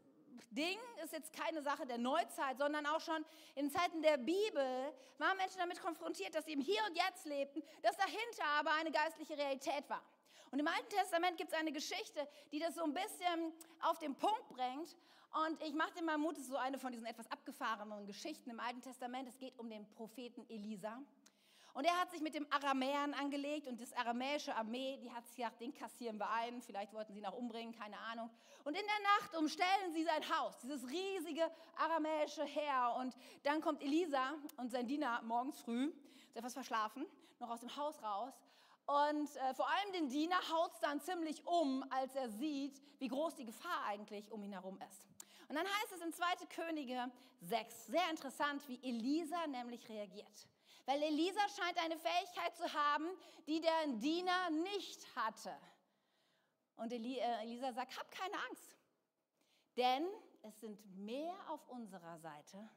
Ding ist jetzt keine Sache der Neuzeit, sondern auch schon in Zeiten der Bibel waren Menschen damit konfrontiert, dass sie im Hier und Jetzt lebten, dass dahinter aber eine geistliche Realität war. Und im Alten Testament gibt es eine Geschichte, die das so ein bisschen auf den Punkt bringt. Und ich mache dir mal Mut, es ist so eine von diesen etwas abgefahrenen Geschichten im Alten Testament. Es geht um den Propheten Elisa. Und er hat sich mit dem Aramäern angelegt und das aramäische Armee, die hat sich gedacht, den kassieren wir ein, vielleicht wollten sie ihn auch umbringen, keine Ahnung. Und in der Nacht umstellen sie sein Haus, dieses riesige aramäische Heer. Und dann kommt Elisa und sein Diener morgens früh, ist etwas verschlafen, noch aus dem Haus raus. Und äh, vor allem den Diener haut es dann ziemlich um, als er sieht, wie groß die Gefahr eigentlich um ihn herum ist. Und dann heißt es in 2. Könige 6, sehr interessant, wie Elisa nämlich reagiert. Weil Elisa scheint eine Fähigkeit zu haben, die der Diener nicht hatte. Und äh, Elisa sagt, hab keine Angst, denn es sind mehr auf unserer Seite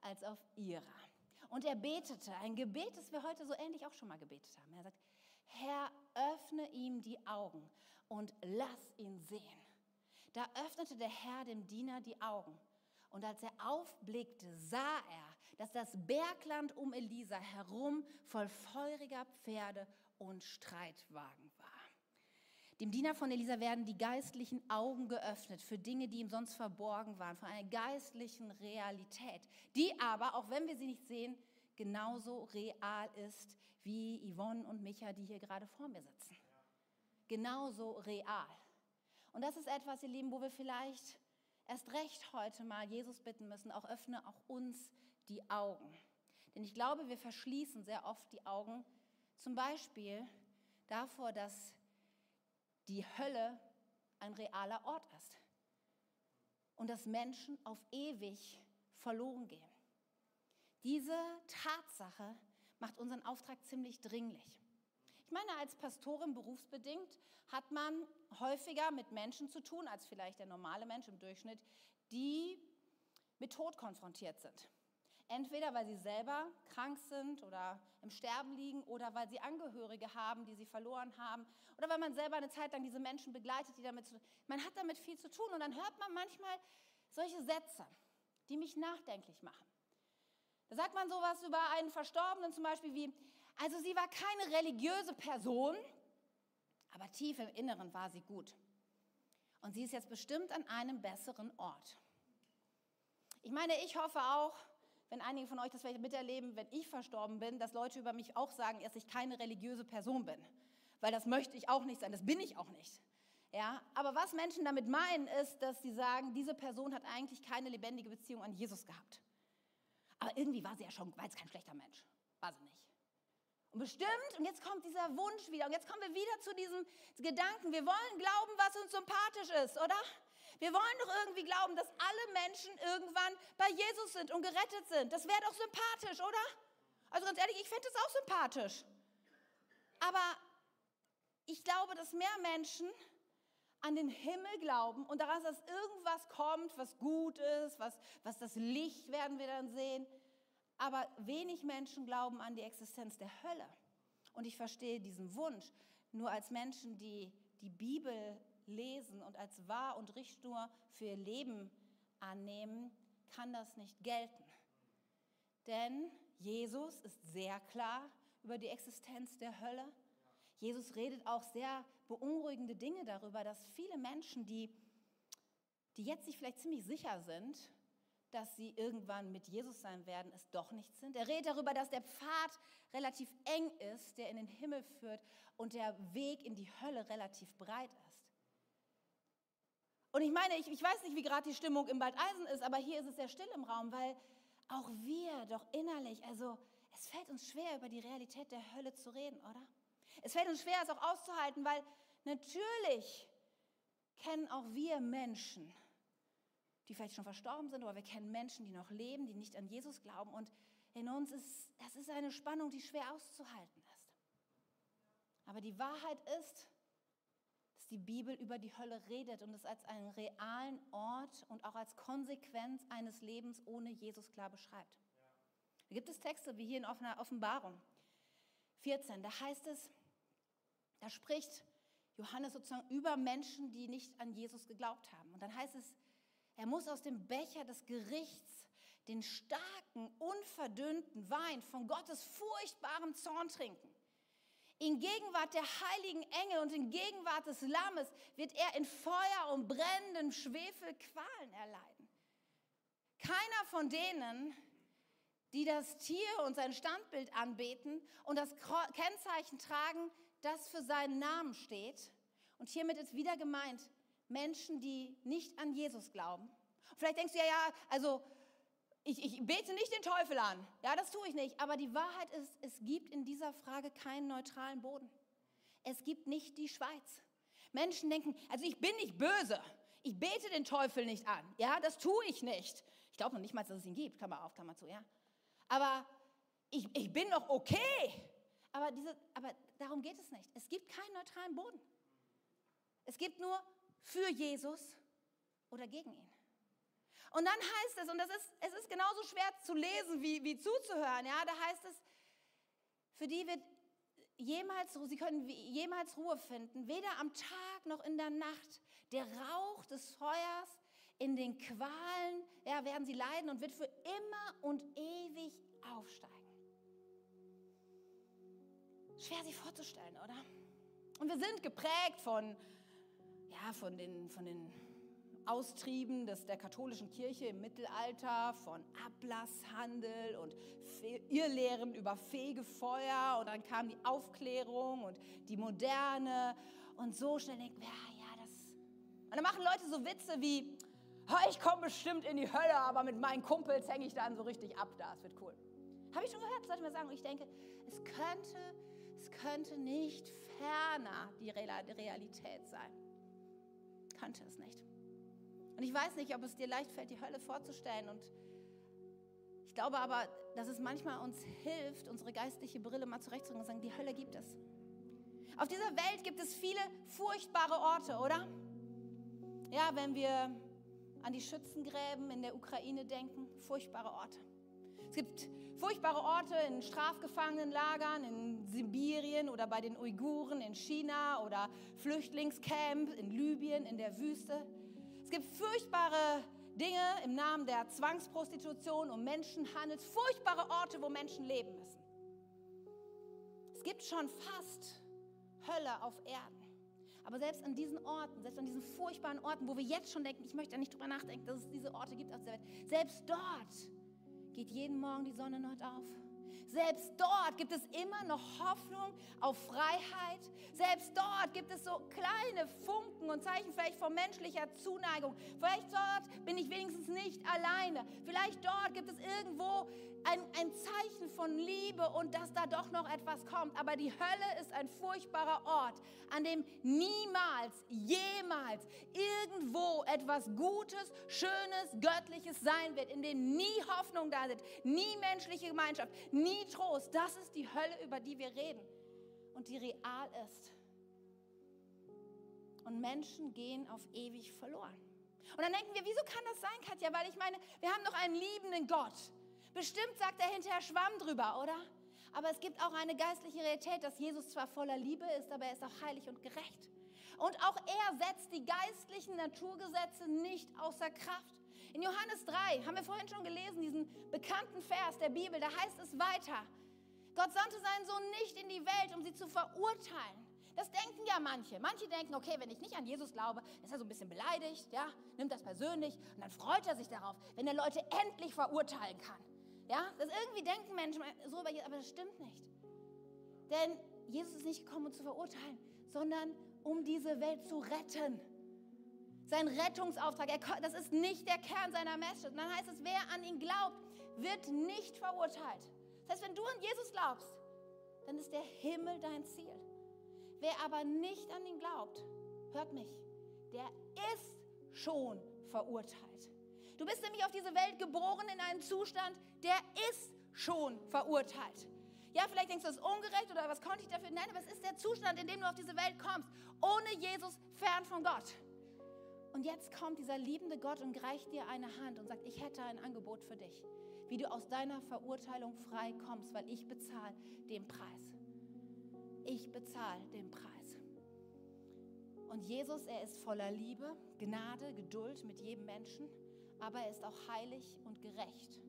als auf ihrer. Und er betete, ein Gebet, das wir heute so ähnlich auch schon mal gebetet haben. Er sagt, Herr, öffne ihm die Augen und lass ihn sehen. Da öffnete der Herr dem Diener die Augen Und als er aufblickte, sah er, dass das Bergland um Elisa herum voll feuriger Pferde und Streitwagen war. Dem Diener von Elisa werden die geistlichen Augen geöffnet für Dinge, die ihm sonst verborgen waren, von einer geistlichen Realität, die aber, auch wenn wir sie nicht sehen, genauso real ist wie Yvonne und Micha, die hier gerade vor mir sitzen. Genauso real. Und das ist etwas, ihr Lieben, wo wir vielleicht erst recht heute mal Jesus bitten müssen, auch öffne auch uns die Augen. Denn ich glaube, wir verschließen sehr oft die Augen, zum Beispiel davor, dass die Hölle ein realer Ort ist und dass Menschen auf ewig verloren gehen. Diese Tatsache macht unseren Auftrag ziemlich dringlich. Ich meine, als Pastorin berufsbedingt hat man häufiger mit Menschen zu tun als vielleicht der normale Mensch im Durchschnitt, die mit Tod konfrontiert sind. Entweder weil sie selber krank sind oder im Sterben liegen oder weil sie Angehörige haben, die sie verloren haben oder weil man selber eine Zeit lang diese Menschen begleitet, die damit zu Man hat damit viel zu tun und dann hört man manchmal solche Sätze, die mich nachdenklich machen. Da sagt man sowas über einen Verstorbenen zum Beispiel wie, also sie war keine religiöse Person, aber tief im Inneren war sie gut. Und sie ist jetzt bestimmt an einem besseren Ort. Ich meine, ich hoffe auch, wenn einige von euch das vielleicht miterleben, wenn ich verstorben bin, dass Leute über mich auch sagen, dass ich keine religiöse Person bin. Weil das möchte ich auch nicht sein, das bin ich auch nicht. Ja, aber was Menschen damit meinen, ist, dass sie sagen, diese Person hat eigentlich keine lebendige Beziehung an Jesus gehabt. Aber irgendwie war sie ja schon, war jetzt kein schlechter Mensch. War sie nicht. Und bestimmt, und jetzt kommt dieser Wunsch wieder, und jetzt kommen wir wieder zu diesem Gedanken, wir wollen glauben, was uns sympathisch ist, oder? Wir wollen doch irgendwie glauben, dass alle Menschen irgendwann bei Jesus sind und gerettet sind. Das wäre doch sympathisch, oder? Also ganz ehrlich, ich finde das auch sympathisch. Aber ich glaube, dass mehr Menschen an den Himmel glauben und daran, dass irgendwas kommt, was gut ist, was, was das Licht werden wir dann sehen. Aber wenig Menschen glauben an die Existenz der Hölle. Und ich verstehe diesen Wunsch nur als Menschen, die die Bibel lesen und als wahr und Richtschnur für ihr Leben annehmen, kann das nicht gelten. Denn Jesus ist sehr klar über die Existenz der Hölle. Jesus redet auch sehr beunruhigende Dinge darüber, dass viele Menschen, die, die jetzt sich vielleicht ziemlich sicher sind, dass sie irgendwann mit Jesus sein werden, es doch nicht sind. Er redet darüber, dass der Pfad relativ eng ist, der in den Himmel führt und der Weg in die Hölle relativ breit. Und ich meine, ich, ich weiß nicht, wie gerade die Stimmung im Bad Eisen ist, aber hier ist es sehr still im Raum, weil auch wir doch innerlich, also es fällt uns schwer, über die Realität der Hölle zu reden, oder? Es fällt uns schwer, es auch auszuhalten, weil natürlich kennen auch wir Menschen, die vielleicht schon verstorben sind, aber wir kennen Menschen, die noch leben, die nicht an Jesus glauben. Und in uns ist, das ist eine Spannung, die schwer auszuhalten ist. Aber die Wahrheit ist, die Bibel über die Hölle redet und es als einen realen Ort und auch als Konsequenz eines Lebens ohne Jesus klar beschreibt. Da gibt es Texte wie hier in offener Offenbarung 14, da heißt es, da spricht Johannes sozusagen über Menschen, die nicht an Jesus geglaubt haben. Und dann heißt es, er muss aus dem Becher des Gerichts den starken, unverdünnten Wein von Gottes furchtbarem Zorn trinken. In Gegenwart der heiligen Engel und in Gegenwart des Lammes wird er in Feuer und brennendem Schwefel Qualen erleiden. Keiner von denen, die das Tier und sein Standbild anbeten und das Kennzeichen tragen, das für seinen Namen steht. Und hiermit ist wieder gemeint, Menschen, die nicht an Jesus glauben. Vielleicht denkst du ja, ja, also ich, ich bete nicht den Teufel an. Ja, das tue ich nicht. Aber die Wahrheit ist, es gibt in dieser Frage keinen neutralen Boden. Es gibt nicht die Schweiz. Menschen denken, also ich bin nicht böse. Ich bete den Teufel nicht an. Ja, das tue ich nicht. Ich glaube noch nicht mal, dass es ihn gibt. Klammer auf, Klammer zu, ja. Aber ich, ich bin noch okay. Aber, diese, aber darum geht es nicht. Es gibt keinen neutralen Boden. Es gibt nur für Jesus oder gegen ihn. Und dann heißt es, und das ist, es ist genauso schwer zu lesen wie, wie zuzuhören, ja, da heißt es, für die wird jemals, sie können jemals Ruhe finden, weder am Tag noch in der Nacht. Der Rauch des Feuers in den Qualen ja, werden sie leiden und wird für immer und ewig aufsteigen. Schwer sich vorzustellen, oder? Und wir sind geprägt von, ja, von den, von den Austrieben des, der katholischen Kirche im Mittelalter, von Ablasshandel und Irrlehren über Fegefeuer. Und dann kam die Aufklärung und die Moderne. Und so schnell denken wir, ja, ja, das. Und dann machen Leute so Witze wie, ich komme bestimmt in die Hölle, aber mit meinen Kumpels hänge ich dann so richtig ab da. Es wird cool. Habe ich schon gehört, sollte man sagen. Und ich denke, es könnte es könnte nicht ferner die Realität sein. Könnte es nicht. Und ich weiß nicht, ob es dir leicht fällt, die Hölle vorzustellen. Und ich glaube aber, dass es manchmal uns hilft, unsere geistliche Brille mal zurechtzurücken und sagen, die Hölle gibt es. Auf dieser Welt gibt es viele furchtbare Orte, oder? Ja, wenn wir an die Schützengräben in der Ukraine denken, furchtbare Orte. Es gibt furchtbare Orte in Strafgefangenenlagern in Sibirien oder bei den Uiguren in China oder Flüchtlingscamp in Libyen in der Wüste. Es gibt furchtbare Dinge im Namen der Zwangsprostitution und Menschenhandels, furchtbare Orte, wo Menschen leben müssen. Es gibt schon fast Hölle auf Erden. Aber selbst an diesen Orten, selbst an diesen furchtbaren Orten, wo wir jetzt schon denken, ich möchte ja nicht drüber nachdenken, dass es diese Orte gibt auf der Welt, selbst dort geht jeden Morgen die Sonne noch auf. Selbst dort gibt es immer noch Hoffnung auf Freiheit. Selbst dort gibt es so kleine Funken und Zeichen vielleicht von menschlicher Zuneigung. Vielleicht dort bin ich wenigstens nicht alleine. Vielleicht dort gibt es irgendwo ein, ein Zeichen von Liebe und dass da doch noch etwas kommt. Aber die Hölle ist ein furchtbarer Ort, an dem niemals, jemals irgendwo etwas Gutes, Schönes, Göttliches sein wird, in dem nie Hoffnung da ist, nie menschliche Gemeinschaft, nie Trost. Das ist die Hölle, über die wir reden und die real ist. Und Menschen gehen auf ewig verloren. Und dann denken wir, wieso kann das sein, Katja? Weil ich meine, wir haben doch einen liebenden Gott. Bestimmt sagt er hinterher Schwamm drüber, oder? Aber es gibt auch eine geistliche Realität, dass Jesus zwar voller Liebe ist, aber er ist auch heilig und gerecht. Und auch er setzt die geistlichen Naturgesetze nicht außer Kraft. In Johannes 3 haben wir vorhin schon gelesen, diesen bekannten Vers der Bibel, da heißt es weiter, Gott sandte seinen Sohn nicht in die Welt, um sie zu verurteilen. Das denken ja manche. Manche denken, okay, wenn ich nicht an Jesus glaube, ist er so ein bisschen beleidigt, ja, nimmt das persönlich und dann freut er sich darauf, wenn er Leute endlich verurteilen kann. Ja, das irgendwie denken Menschen so über Jesus, aber das stimmt nicht. Denn Jesus ist nicht gekommen, um zu verurteilen, sondern um diese Welt zu retten. Sein Rettungsauftrag, das ist nicht der Kern seiner Message. Und dann heißt es, wer an ihn glaubt, wird nicht verurteilt. Das heißt, wenn du an Jesus glaubst, dann ist der Himmel dein Ziel. Wer aber nicht an ihn glaubt, hört mich, der ist schon verurteilt. Du bist nämlich auf diese Welt geboren in einem Zustand, der ist schon verurteilt. Ja, vielleicht denkst du, das ist ungerecht oder was konnte ich dafür? Nein, aber es ist der Zustand, in dem du auf diese Welt kommst. Ohne Jesus, fern von Gott. Und jetzt kommt dieser liebende Gott und reicht dir eine Hand und sagt, ich hätte ein Angebot für dich, wie du aus deiner Verurteilung frei kommst, weil ich bezahle den Preis. Ich bezahle den Preis. Und Jesus, er ist voller Liebe, Gnade, Geduld mit jedem Menschen, aber er ist auch heilig und gerecht.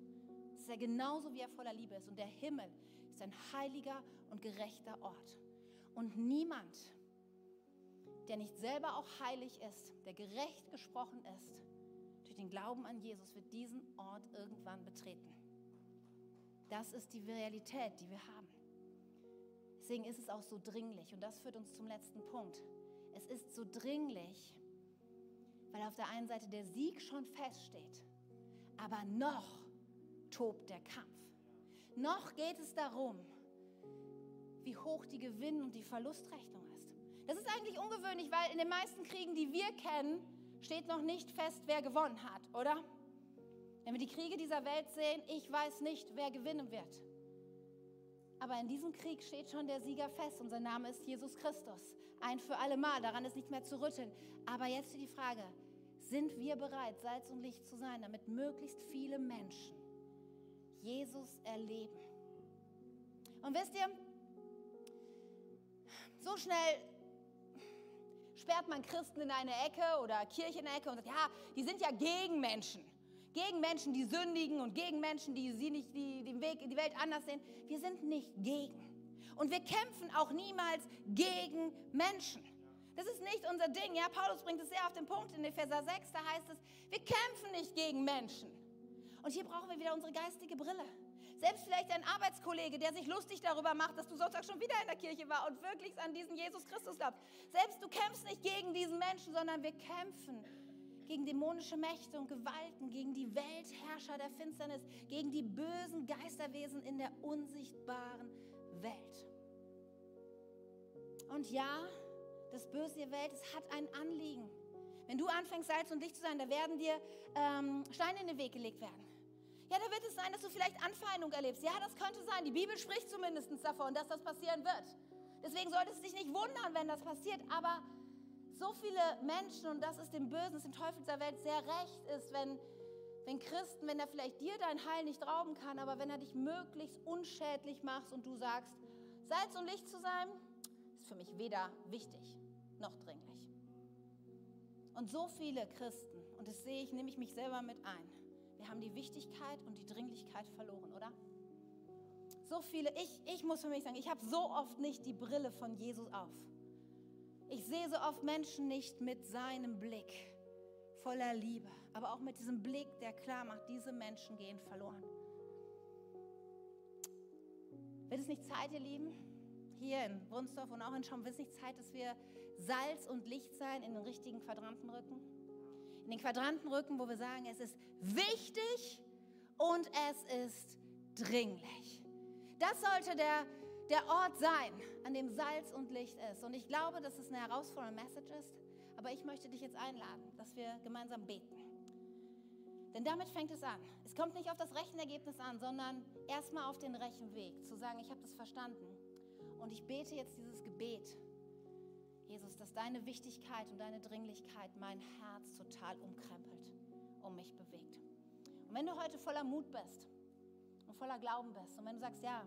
Das ist ja genauso, wie er voller Liebe ist. Und der Himmel ist ein heiliger und gerechter Ort. Und niemand, der nicht selber auch heilig ist, der gerecht gesprochen ist, durch den Glauben an Jesus wird diesen Ort irgendwann betreten. Das ist die Realität, die wir haben. Deswegen ist es auch so dringlich. Und das führt uns zum letzten Punkt. Es ist so dringlich, weil auf der einen Seite der Sieg schon feststeht, aber noch tobt der Kampf. Noch geht es darum, wie hoch die Gewinn- und die Verlustrechnung ist. Das ist eigentlich ungewöhnlich, weil in den meisten Kriegen, die wir kennen, steht noch nicht fest, wer gewonnen hat, oder? Wenn wir die Kriege dieser Welt sehen, ich weiß nicht, wer gewinnen wird. Aber in diesem Krieg steht schon der Sieger fest und sein Name ist Jesus Christus. Ein für alle Mal, daran ist nicht mehr zu rütteln. Aber jetzt die Frage, sind wir bereit, Salz und Licht zu sein, damit möglichst viele Menschen Jesus erleben? Und wisst ihr, so schnell sperrt man Christen in eine Ecke oder Kirche in eine Ecke und sagt, ja, die sind ja gegen Menschen. Gegen Menschen, die sündigen und gegen Menschen, die, sie nicht, die den Weg in die Welt anders sehen. Wir sind nicht gegen. Und wir kämpfen auch niemals gegen Menschen. Das ist nicht unser Ding. Ja, Paulus bringt es sehr auf den Punkt in Epheser 6. Da heißt es, wir kämpfen nicht gegen Menschen. Und hier brauchen wir wieder unsere geistige Brille. Selbst vielleicht ein Arbeitskollege, der sich lustig darüber macht, dass du Sonntag schon wieder in der Kirche war und wirklich an diesen Jesus Christus glaubst. Selbst du kämpfst nicht gegen diesen Menschen, sondern wir kämpfen gegen dämonische Mächte und Gewalten, gegen die Weltherrscher der Finsternis, gegen die bösen Geisterwesen in der unsichtbaren Welt. Und ja, das Böse der Welt, es hat ein Anliegen. Wenn du anfängst, Salz und Licht zu sein, da werden dir ähm, Steine in den Weg gelegt werden. Ja, da wird es sein, dass du vielleicht Anfeindung erlebst. Ja, das könnte sein. Die Bibel spricht zumindest davon, dass das passieren wird. Deswegen solltest du dich nicht wundern, wenn das passiert. Aber so viele Menschen, und das ist dem Bösen, ist dem Teufel der Welt sehr recht ist, wenn, wenn Christen, wenn er vielleicht dir dein Heil nicht rauben kann, aber wenn er dich möglichst unschädlich macht und du sagst, Salz und Licht zu sein, ist für mich weder wichtig noch dringlich. Und so viele Christen, und das sehe ich, nehme ich mich selber mit ein, wir haben die Wichtigkeit und die Dringlichkeit verloren, oder? So viele, ich, ich muss für mich sagen, ich habe so oft nicht die Brille von Jesus auf. Ich sehe so oft Menschen nicht mit seinem Blick voller Liebe, aber auch mit diesem Blick, der klar macht, diese Menschen gehen verloren. Wird es nicht Zeit, ihr Lieben, hier in Brunsdorf und auch in Schaum, wird es nicht Zeit, dass wir Salz und Licht sein in den richtigen Quadranten rücken? in den Quadranten rücken, wo wir sagen, es ist wichtig und es ist dringlich. Das sollte der, der Ort sein, an dem Salz und Licht ist. Und ich glaube, dass es eine herausfordernde Message ist. Aber ich möchte dich jetzt einladen, dass wir gemeinsam beten. Denn damit fängt es an. Es kommt nicht auf das Rechenergebnis an, sondern erstmal auf den Rechenweg. Zu sagen, ich habe das verstanden. Und ich bete jetzt dieses Gebet Jesus, dass deine Wichtigkeit und deine Dringlichkeit mein Herz total umkrempelt und mich bewegt. Und wenn du heute voller Mut bist und voller Glauben bist und wenn du sagst, ja,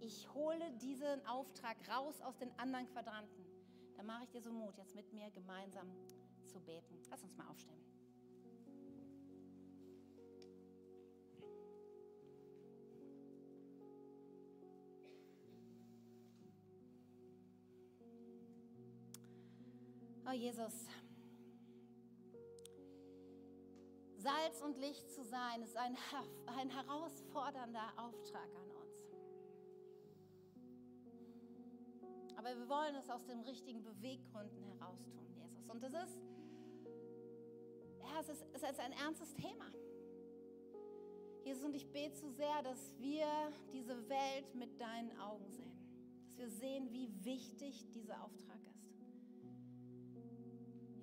ich hole diesen Auftrag raus aus den anderen Quadranten, dann mache ich dir so Mut, jetzt mit mir gemeinsam zu beten. Lass uns mal aufstehen. Oh Jesus, Salz und Licht zu sein, ist ein, ein herausfordernder Auftrag an uns. Aber wir wollen es aus den richtigen Beweggründen heraus tun, Jesus. Und das ist, ja, es ist, es ist ein ernstes Thema. Jesus, und ich bete so sehr, dass wir diese Welt mit deinen Augen sehen. Dass wir sehen, wie wichtig dieser Auftrag ist.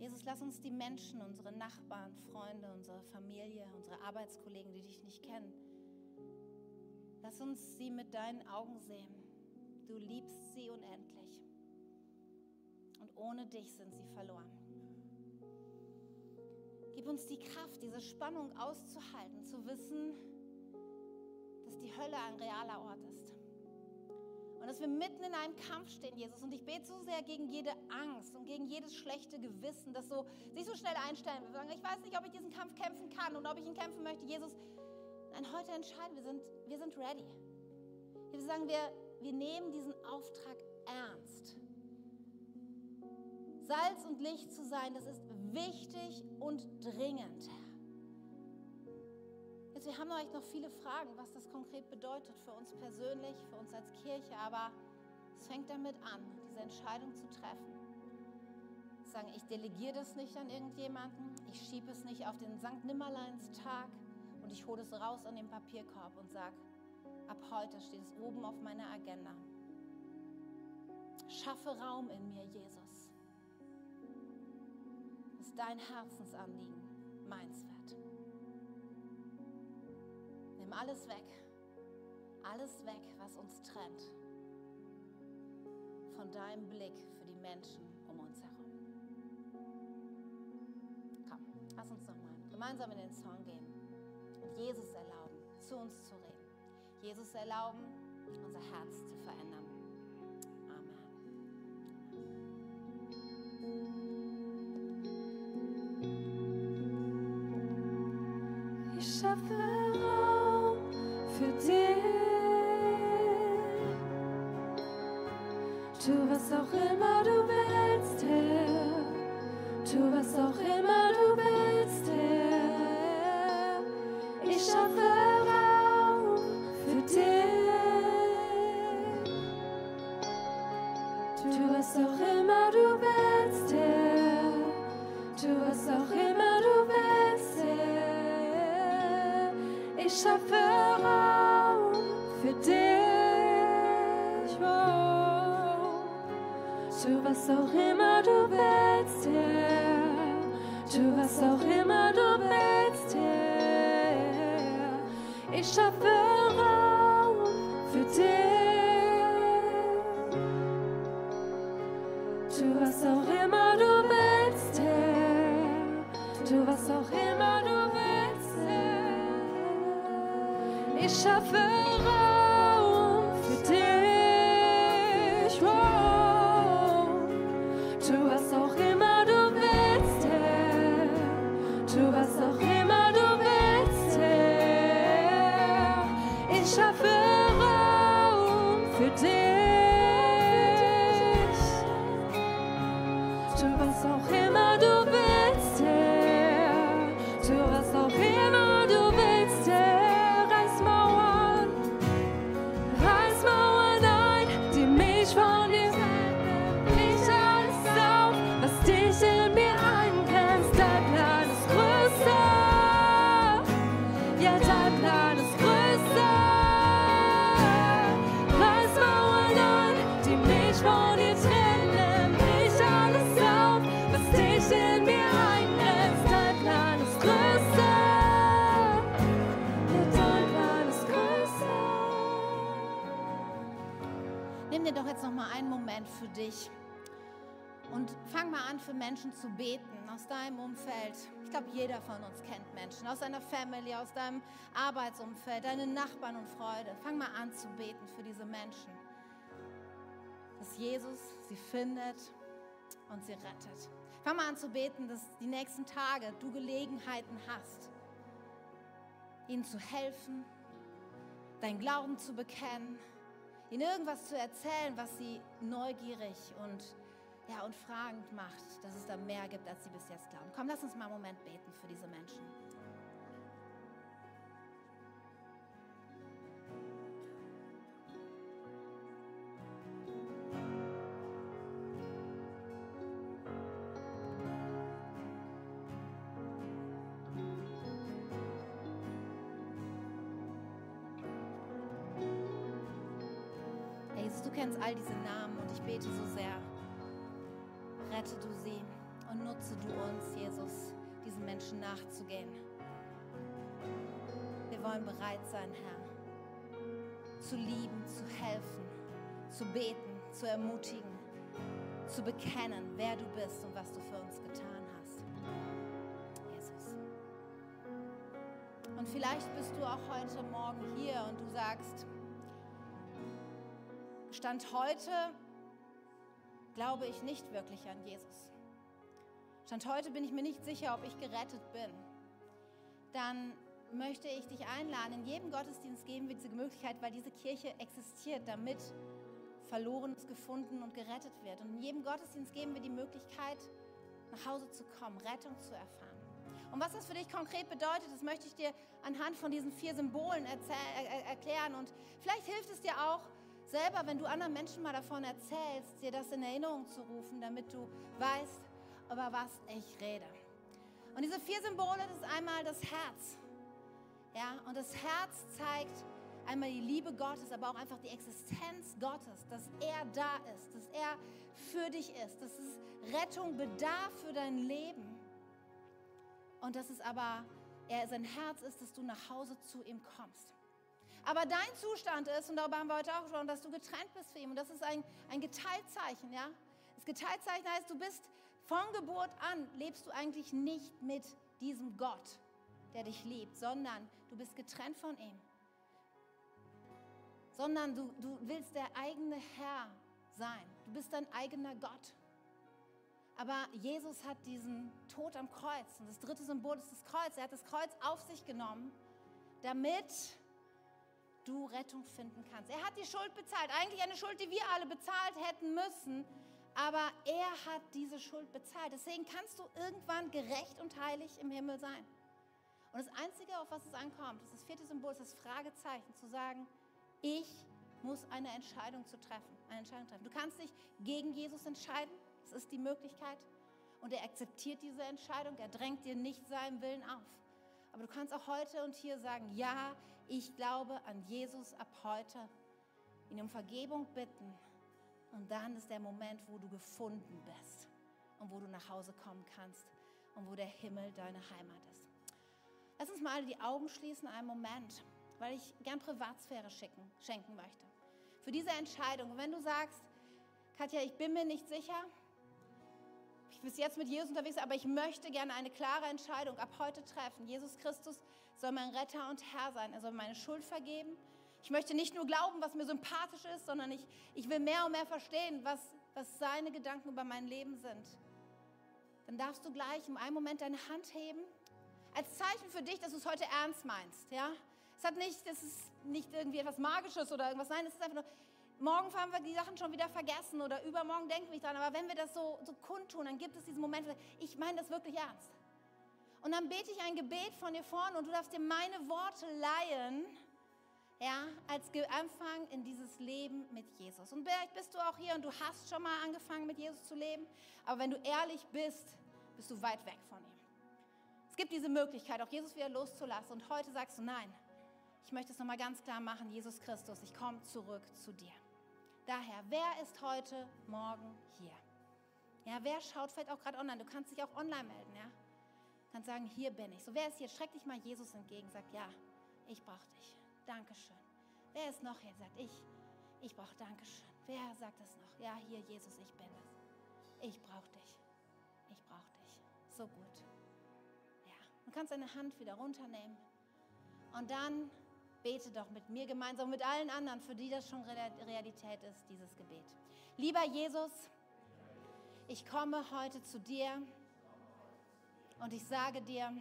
Jesus, lass uns die Menschen, unsere Nachbarn, Freunde, unsere Familie, unsere Arbeitskollegen, die dich nicht kennen, lass uns sie mit deinen Augen sehen. Du liebst sie unendlich. Und ohne dich sind sie verloren. Gib uns die Kraft, diese Spannung auszuhalten, zu wissen, dass die Hölle ein realer Ort ist und dass wir mitten in einem Kampf stehen, Jesus. Und ich bete so sehr gegen jede Angst und gegen jedes schlechte Gewissen, das so, sich so schnell einstellen Wir sagen, ich weiß nicht, ob ich diesen Kampf kämpfen kann und ob ich ihn kämpfen möchte. Jesus, nein, heute entscheiden wir, sind, wir sind ready. Wir sagen, wir, wir nehmen diesen Auftrag ernst. Salz und Licht zu sein, das ist wichtig und dringend, Herr. Jetzt, wir haben euch noch viele Fragen, was das konkret bedeutet für uns persönlich, für uns als Kirche, aber es fängt damit an, diese Entscheidung zu treffen. Sagen, ich delegiere das nicht an irgendjemanden, ich schiebe es nicht auf den Sankt Nimmerleins Tag und ich hole es raus an den Papierkorb und sage, ab heute steht es oben auf meiner Agenda. Schaffe Raum in mir, Jesus. Das ist dein Herzensanliegen, meins wird. Nimm alles weg. Alles weg, was uns trennt von deinem Blick für die Menschen um uns herum. Komm, lass uns nochmal gemeinsam in den Song gehen und Jesus erlauben, zu uns zu reden. Jesus erlauben, unser Herz zu verändern. Amen. Menschen zu beten aus deinem Umfeld. Ich glaube, jeder von uns kennt Menschen aus deiner Family, aus deinem Arbeitsumfeld, deine Nachbarn und Freunde. Fang mal an zu beten für diese Menschen, dass Jesus sie findet und sie rettet. Fang mal an zu beten, dass die nächsten Tage du Gelegenheiten hast, ihnen zu helfen, deinen Glauben zu bekennen, ihnen irgendwas zu erzählen, was sie neugierig und, ja, und fragend macht, dass es da mehr gibt, als sie bis jetzt glauben. Komm, lass uns mal einen Moment beten für diese Menschen. All diese Namen und ich bete so sehr. Rette du sie und nutze du uns, Jesus, diesen Menschen nachzugehen. Wir wollen bereit sein, Herr, zu lieben, zu helfen, zu beten, zu ermutigen, zu bekennen, wer du bist und was du für uns getan hast. Jesus. Und vielleicht bist du auch heute Morgen hier und du sagst, Stand heute glaube ich nicht wirklich an Jesus. Stand heute bin ich mir nicht sicher, ob ich gerettet bin. Dann möchte ich dich einladen. In jedem Gottesdienst geben wir diese Möglichkeit, weil diese Kirche existiert, damit Verlorenes gefunden und gerettet wird. Und in jedem Gottesdienst geben wir die Möglichkeit, nach Hause zu kommen, Rettung zu erfahren. Und was das für dich konkret bedeutet, das möchte ich dir anhand von diesen vier Symbolen erzähl- er- erklären. Und vielleicht hilft es dir auch, selber, wenn du anderen Menschen mal davon erzählst, dir das in Erinnerung zu rufen, damit du weißt, über was ich rede. Und diese vier Symbole, das ist einmal das Herz. Ja, und das Herz zeigt einmal die Liebe Gottes, aber auch einfach die Existenz Gottes, dass er da ist, dass er für dich ist, dass es Rettung bedarf für dein Leben. Und dass es aber er sein Herz ist, dass du nach Hause zu ihm kommst. Aber dein Zustand ist, und darüber haben wir heute auch gesprochen, dass du getrennt bist für ihn. Und das ist ein, ein Geteiltzeichen, ja? Das Geteiltzeichen heißt, du bist von Geburt an, lebst du eigentlich nicht mit diesem Gott, der dich liebt, sondern du bist getrennt von ihm. Sondern du, du willst der eigene Herr sein. Du bist dein eigener Gott. Aber Jesus hat diesen Tod am Kreuz. Und das dritte Symbol ist das Kreuz. Er hat das Kreuz auf sich genommen, damit du Rettung finden kannst. Er hat die Schuld bezahlt. Eigentlich eine Schuld, die wir alle bezahlt hätten müssen. Aber er hat diese Schuld bezahlt. Deswegen kannst du irgendwann gerecht und heilig im Himmel sein. Und das Einzige, auf was es ankommt, ist das vierte Symbol, ist das Fragezeichen, zu sagen, ich muss eine Entscheidung zu treffen, eine Entscheidung treffen. Du kannst dich gegen Jesus entscheiden, das ist die Möglichkeit. Und er akzeptiert diese Entscheidung, er drängt dir nicht seinen Willen auf. Aber du kannst auch heute und hier sagen, ja, ich glaube an Jesus ab heute, ihn um Vergebung bitten. Und dann ist der Moment, wo du gefunden bist und wo du nach Hause kommen kannst und wo der Himmel deine Heimat ist. Lass uns mal die Augen schließen, einen Moment, weil ich gern Privatsphäre schicken, schenken möchte. Für diese Entscheidung, wenn du sagst, Katja, ich bin mir nicht sicher, ich bin bis jetzt mit Jesus unterwegs, aber ich möchte gerne eine klare Entscheidung ab heute treffen. Jesus Christus soll mein Retter und Herr sein. Er soll meine Schuld vergeben. Ich möchte nicht nur glauben, was mir sympathisch ist, sondern ich, ich will mehr und mehr verstehen, was, was seine Gedanken über mein Leben sind. Dann darfst du gleich im einen Moment deine Hand heben, als Zeichen für dich, dass du es heute ernst meinst. Ja? Es hat nicht, das ist nicht irgendwie etwas Magisches oder irgendwas. Nein, es ist einfach nur, morgen haben wir die Sachen schon wieder vergessen oder übermorgen denken wir nicht dran. Aber wenn wir das so, so kundtun, dann gibt es diesen Moment, ich meine das wirklich ernst. Und dann bete ich ein Gebet von dir vorne und du darfst dir meine Worte leihen, ja, als Anfang in dieses Leben mit Jesus. Und vielleicht bist du auch hier und du hast schon mal angefangen mit Jesus zu leben, aber wenn du ehrlich bist, bist du weit weg von ihm. Es gibt diese Möglichkeit, auch Jesus wieder loszulassen. Und heute sagst du, nein, ich möchte es nochmal ganz klar machen, Jesus Christus, ich komme zurück zu dir. Daher, wer ist heute Morgen hier? Ja, wer schaut vielleicht auch gerade online? Du kannst dich auch online melden, ja? Kannst sagen, hier bin ich. So, wer ist hier? Streck dich mal Jesus entgegen, sag, ja, ich brauche dich. Dankeschön. Wer ist noch hier? Sagt, ich, ich brauche Dankeschön. Wer sagt das noch? Ja, hier, Jesus, ich bin es. Ich brauche dich. Ich brauche dich. So gut. Ja, du kannst deine Hand wieder runternehmen und dann bete doch mit mir gemeinsam, mit allen anderen, für die das schon Realität ist, dieses Gebet. Lieber Jesus, ich komme heute zu dir und ich sage dir,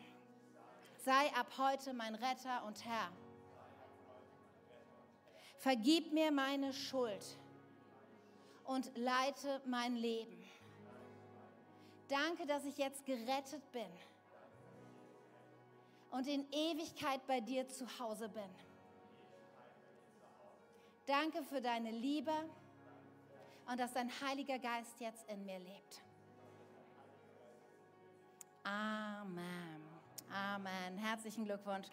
sei ab heute mein Retter und Herr. Vergib mir meine Schuld und leite mein Leben. Danke, dass ich jetzt gerettet bin und in Ewigkeit bei dir zu Hause bin. Danke für deine Liebe und dass dein Heiliger Geist jetzt in mir lebt. Amen. Amen. Herzlichen Glückwunsch.